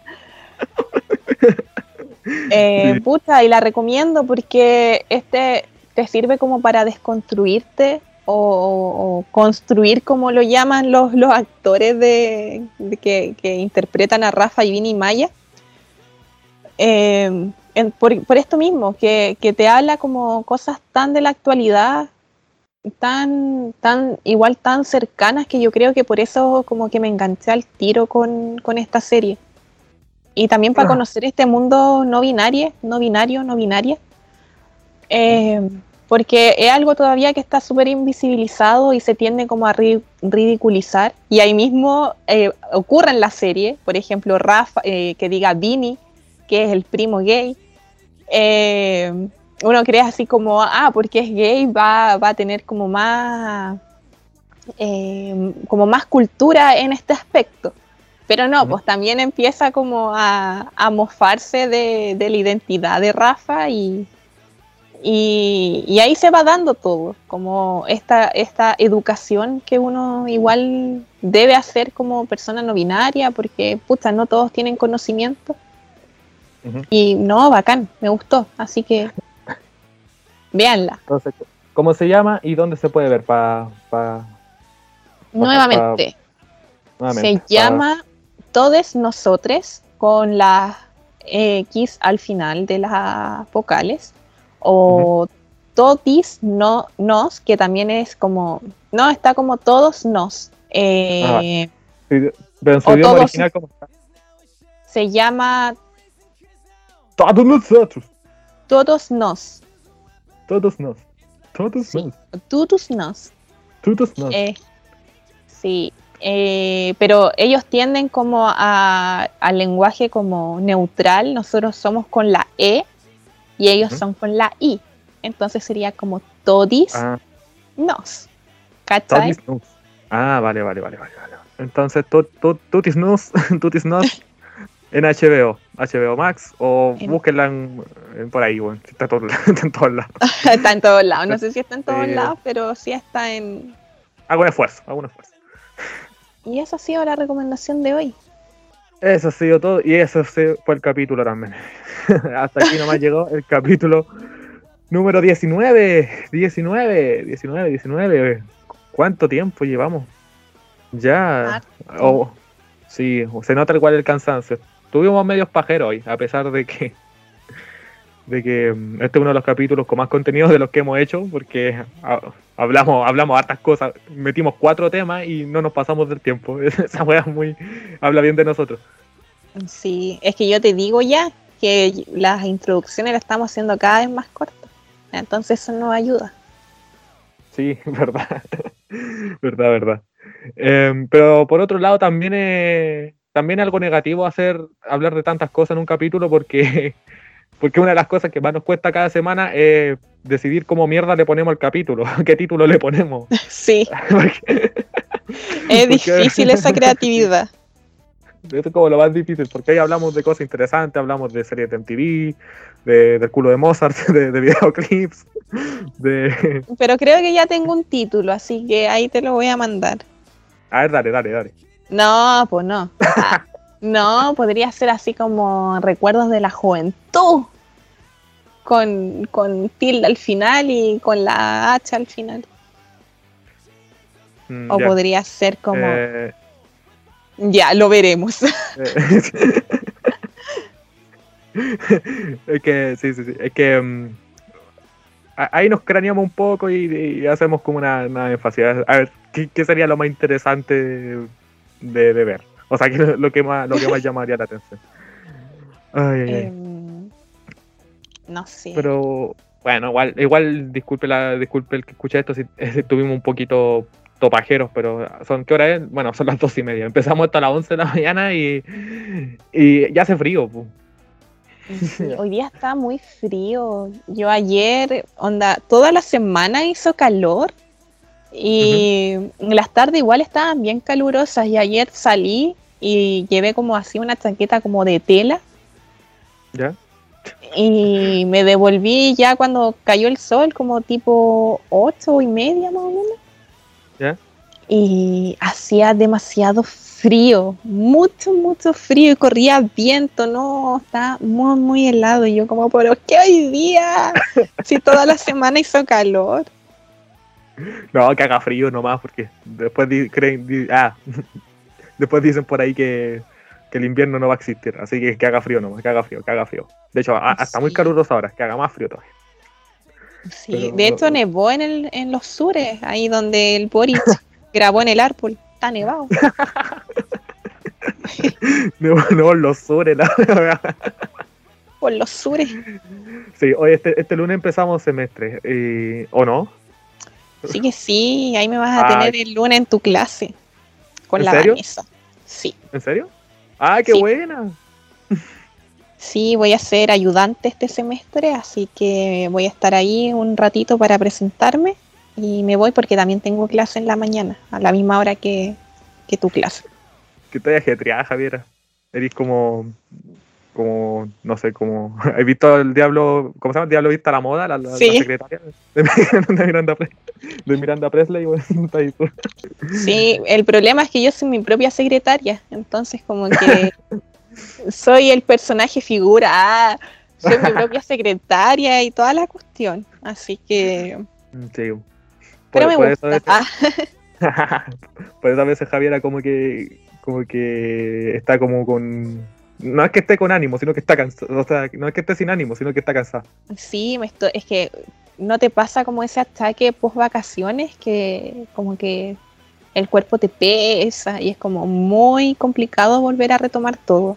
Eh, Sí. Puta, y la recomiendo porque este te sirve como para desconstruirte o, o- o construir, como lo llaman los, los actores de, de que, que interpretan a Rafa y Vini Maya. Eh, en- por, por esto mismo, que, que te habla como cosas tan de la actualidad, tan, tan, igual tan cercanas que yo creo que por eso como que me enganché al tiro con, con esta serie. Y también para Ah. conocer este mundo no binario, no binario, no binaria. Eh, porque es algo todavía que está súper invisibilizado y se tiende como a ri- ridiculizar. Y ahí mismo eh, ocurre en la serie, por ejemplo, Rafa, eh, que diga Vini, que es el primo gay. Eh, uno cree así como, ah, porque es gay va, va a tener como más, eh, como más cultura en este aspecto. Pero no, pues también empieza como a, a mofarse de, de la identidad de Rafa y, y, y ahí se va dando todo, como esta, esta educación que uno igual debe hacer como persona no binaria, porque puta, no todos tienen conocimiento. Y no, bacán, me gustó, así que véanla. Entonces, ¿cómo se llama y dónde se puede ver? Pa, pa- Nuevamente, nuevamente, se llama Todes Nosotres con la X al final de las vocales o Totis no nos, que también es como, no, está como todos nos. Eh, sí, pero en su idioma todos- original, ¿cómo está? Se llama Todos nosotros. todos nos, Todos nos. Todos Sí. nos. todos nos. Todos nos. Eh, sí, eh, pero ellos tienden como a- al lenguaje como neutral. Nosotros somos con la E y ellos son con la I. Entonces sería como todis Ah, nos. ¿Cachai? Totis nos. Ah, vale, vale, vale, vale. vale. Entonces, to, to, Tutis nos. Tutis nos. En HBO, HBO Max, o En- búsquenla en- en por ahí, bueno, está, todo- está en todos lados. está en todos lados. No sé si está en todos lados, pero sí está en. Hago un esfuerzo, hago un esfuerzo. Y esa ha sido la recomendación de hoy. Eso ha sido todo, y eso fue el capítulo también. Hasta aquí nomás llegó el capítulo número 19. 19, 19, 19. ¿Cuánto tiempo llevamos? Ya. Oh, sí, se nota igual el cansancio. Tuvimos medios pajeros hoy, a pesar de que de que mm, este es uno de los capítulos con más contenido de los que hemos hecho, porque ah, hablamos, hablamos hartas cosas, metimos cuatro temas y no nos pasamos del tiempo. Esa es muy habla bien de nosotros. Sí, es que yo te digo ya que las introducciones las estamos haciendo cada vez más cortas. Entonces eso nos ayuda. Sí, verdad. verdad, verdad. Em, pero por otro lado, también es también algo negativo hacer hablar de tantas cosas en un capítulo porque, porque una de las cosas que más nos cuesta cada semana es decidir cómo mierda le ponemos el capítulo, qué título le ponemos. Sí. es difícil esa creatividad. es como lo más difícil, porque ahí hablamos de cosas interesantes, hablamos de series de MTV, de, del culo de Mozart, de, de videoclips, de... Pero creo que ya tengo un título, así que ahí te lo voy a mandar. A ver, dale, dale, dale. No, pues no. Ah, no, podría ser así como recuerdos de la juventud. Con, con tilde al final y con la H al final. Mm, o podría ser como... Eh, ya, lo veremos. es que, sí, sí, sí. Es que mm, ahí nos craneamos un poco y, hacemos como una, una, énfasis. A ver, ¿qué, sería lo más interesante de, ver? O sea, ¿qué lo que más, lo que más llamaría la atención? Ay, ay, em, no sé. Pero bueno, igual, igual disculpe, la, disculpe el que escuche esto si estuvimos un poquito topajeros, pero son ¿qué hora es? Bueno, son las dos y media. Empezamos hasta las 11 de la mañana y, y ya hace frío. hoy día está muy frío. Yo ayer, onda, toda la semana hizo calor y las tardes igual estaban bien calurosas y ayer salí y llevé como así una chaqueta como de tela. ¿Ya? Y me devolví ya cuando cayó el sol, como tipo ocho y media más o menos. Y hacía demasiado frío, mucho, mucho frío y corría viento, no, está muy, muy helado. Y yo como, pero ¿qué hoy día? si toda la semana hizo calor. No, que haga frío nomás, porque después creen, ah, después dicen por ahí que, el invierno no va a existir, así que que haga frío nomás, que haga frío, que haga frío. De hecho, hasta muy caluroso ahora, que haga más frío todavía. Sí, de hecho nevó en, el, en los sures, ahí donde el Boris grabó en el árbol, está nevado. nevó, en los sures, la Por los sures. Sí, hoy este, este lunes empezamos semestre, ¿o no? Sí que sí, ahí me vas a tener el lunes en tu clase. Con la serio? Sí. ¿En serio? ¡Ah, qué buena! Sí, voy a ser ayudante este semestre, así que voy a estar ahí un ratito para presentarme y me voy porque también tengo clase en la mañana, a la misma hora que, tu clase. ¿Qué te ajetreada, Javiera? Eres como, como, no sé, como... ¿Has visto el Diablo, ¿cómo se llama? Diablo Vista a la Moda? La, secretaria de, Miranda, de Miranda Presley. sí, el problema es que yo soy mi propia secretaria, entonces como que soy el personaje figura, ah, soy mi propia secretaria y toda la cuestión. Así que. Sí. Pero me gusta. Eso ah. por eso a veces Javiera como que como que está como con no es que esté con ánimo, sino que está cansado, o sea, no es que esté sin ánimo, sino que está cansado. Sí, me es que no te pasa como ese ataque post vacaciones que como que el cuerpo te pesa y es como muy complicado volver a retomar todo.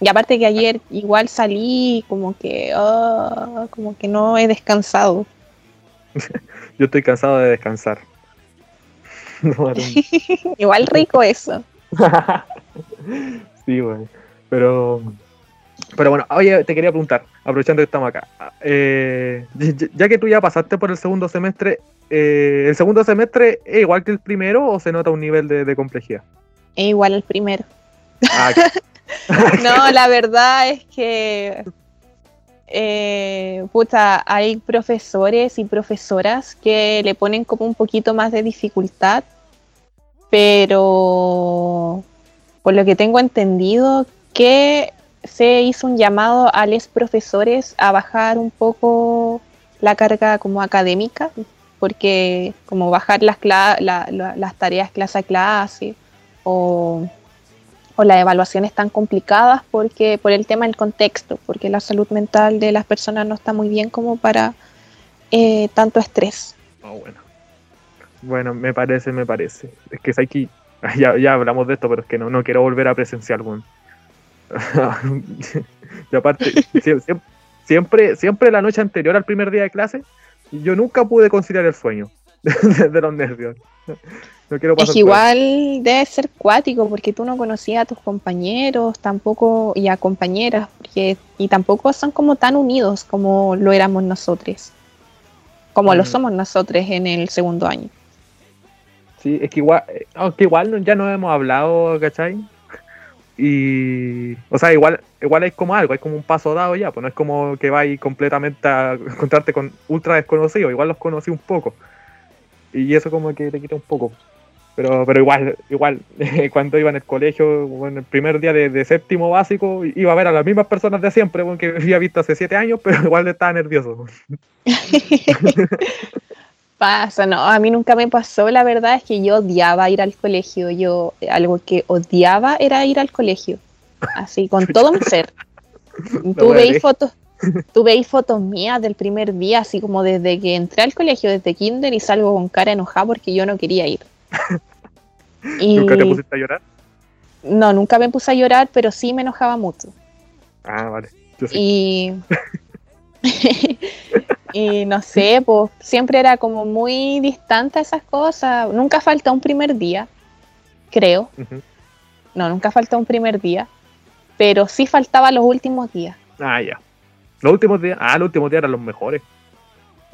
Y aparte que ayer igual salí como que, ah, como que no he descansado. Yo estoy cansado de descansar. igual rico eso. sí, bueno. Pero, pero bueno, oye, te quería preguntar, aprovechando que estamos acá. Eh, ya que tú ya pasaste por el segundo semestre, eh, ¿el segundo semestre es igual que el primero o se nota un nivel de, complejidad? Es igual al primero. Ah, no, la verdad es que eh, puta, hay profesores y profesoras que le ponen como un poquito más de dificultad, pero por lo que tengo entendido que se hizo un llamado a los profesores a bajar un poco la carga como académica, porque como bajar las, tareas clase a clase o o las evaluaciones tan complicadas porque por el tema del contexto, porque la salud mental de las personas no está muy bien como para eh, tanto estrés. Oh, bueno. bueno, me parece, me parece. Es que es aquí, ya, ya hablamos de esto, pero es que no, no quiero volver a presenciar. y aparte, siempre, siempre, siempre la noche anterior al primer día de clase, yo nunca pude conciliar el sueño. de, los nervios. No quiero es igual debe ser cuático porque tú no conocías a tus compañeros tampoco y a compañeras porque, y tampoco son como tan unidos como lo éramos nosotros, como lo mm. somos nosotros en el segundo año. Sí, es que igual, eh, aunque igual ya no hemos hablado, ¿cachai? Y, o sea, igual, igual es como algo, es como un paso dado ya, pues no es como que vais completamente a encontrarte con ultra desconocidos, igual los conocí un poco. Y eso como que te quita un poco. Pero, pero igual, igual, cuando iba en el colegio, en el primer día de, séptimo básico, iba a ver a las mismas personas de siempre, que había visto hace siete años, pero igual estaba nervioso. Pasa, no, a mí nunca me pasó, la verdad es que yo odiaba ir al colegio, yo algo que odiaba era ir al colegio, así, con todo mi ser. Tú veis fotos, tú veis fotos mías del primer día, así como desde que entré al colegio, desde kinder y salgo con cara enojada porque yo no quería ir. ¿Nunca te pusiste a llorar? No, nunca me puse a llorar, pero sí me enojaba mucho. Ah, vale. Y Y no sé, pues siempre era como muy distante a esas cosas. Nunca falta un primer día, creo. No, nunca falta un primer día. Pero sí faltaba los últimos días. Ah, ya. Los últimos días, ah, los últimos días eran los mejores.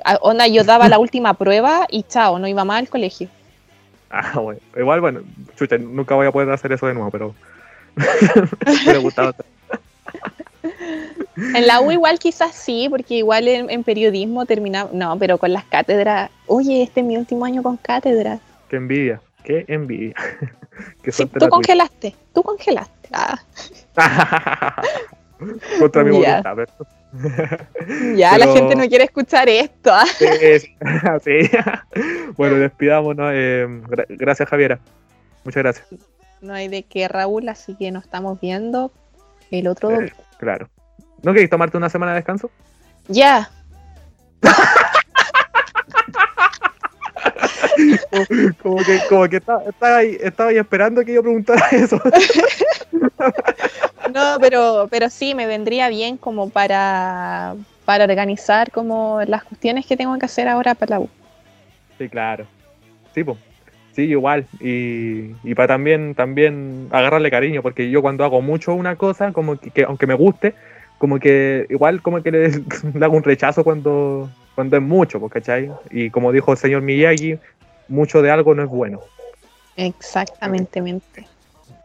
Ah, onda, yo daba la última prueba y chao, no iba más al colegio. Ah, bueno. Igual, bueno, chucha, nunca voy a poder hacer eso de nuevo, pero me gustaba. En la U igual quizás sí, porque igual en, periodismo terminaba, no, pero con las cátedras, oye, este es mi último año con cátedras. Qué envidia, qué envidia. tú congelaste, tú congelaste. Ah. Contra mi voluntad, Ya, la gente no quiere escuchar esto. ¿ah? Sí, Bueno, despidámonos. Eh, gracias, Javiera. Muchas gracias. No hay de qué, Raúl, así que nos estamos viendo el otro eh, Claro. ¿No queréis tomarte una semana de descanso? Ya. como, que, como que estaba, ahí, estaba ahí esperando que yo preguntara eso. no, pero, pero sí, me vendría bien como para, para organizar como las cuestiones que tengo que hacer ahora para la U. Sí, claro. Sí, pues. Sí, igual. Y, y, para también, también agarrarle cariño, porque yo cuando hago mucho una cosa, como que aunque me guste, como que igual como que le, hago un rechazo cuando, cuando es mucho, pues, ¿cachai? Y como dijo el señor Miyagi, mucho de algo no es bueno. Exactamente.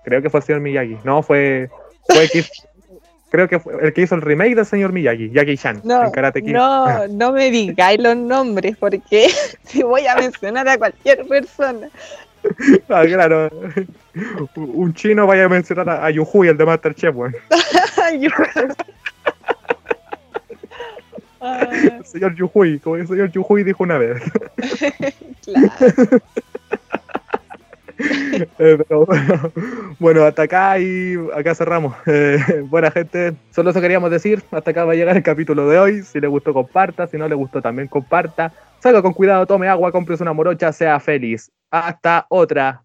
Creo que fue el señor Miyagi. No, fue, fue creo que fue el que hizo el remake del señor Miyagi, Jackie Chan, no, en Karate Kid. No, no me digáis los nombres porque si voy a mencionar a cualquier persona. Ah, claro. Un chino vaya a mencionar a, a Yuhui, el de Masterchef, weón. El señor Yuhui, como el señor Yuhui dijo una vez. claro. Eh, bueno, hasta acá y acá cerramos. Eh, buena gente, solo eso queríamos decir. Hasta acá va a llegar el capítulo de hoy. Si le gustó, comparta. Si no le gustó, también comparta. Salga con cuidado, tome agua, compres una morocha, sea feliz. Hasta otra.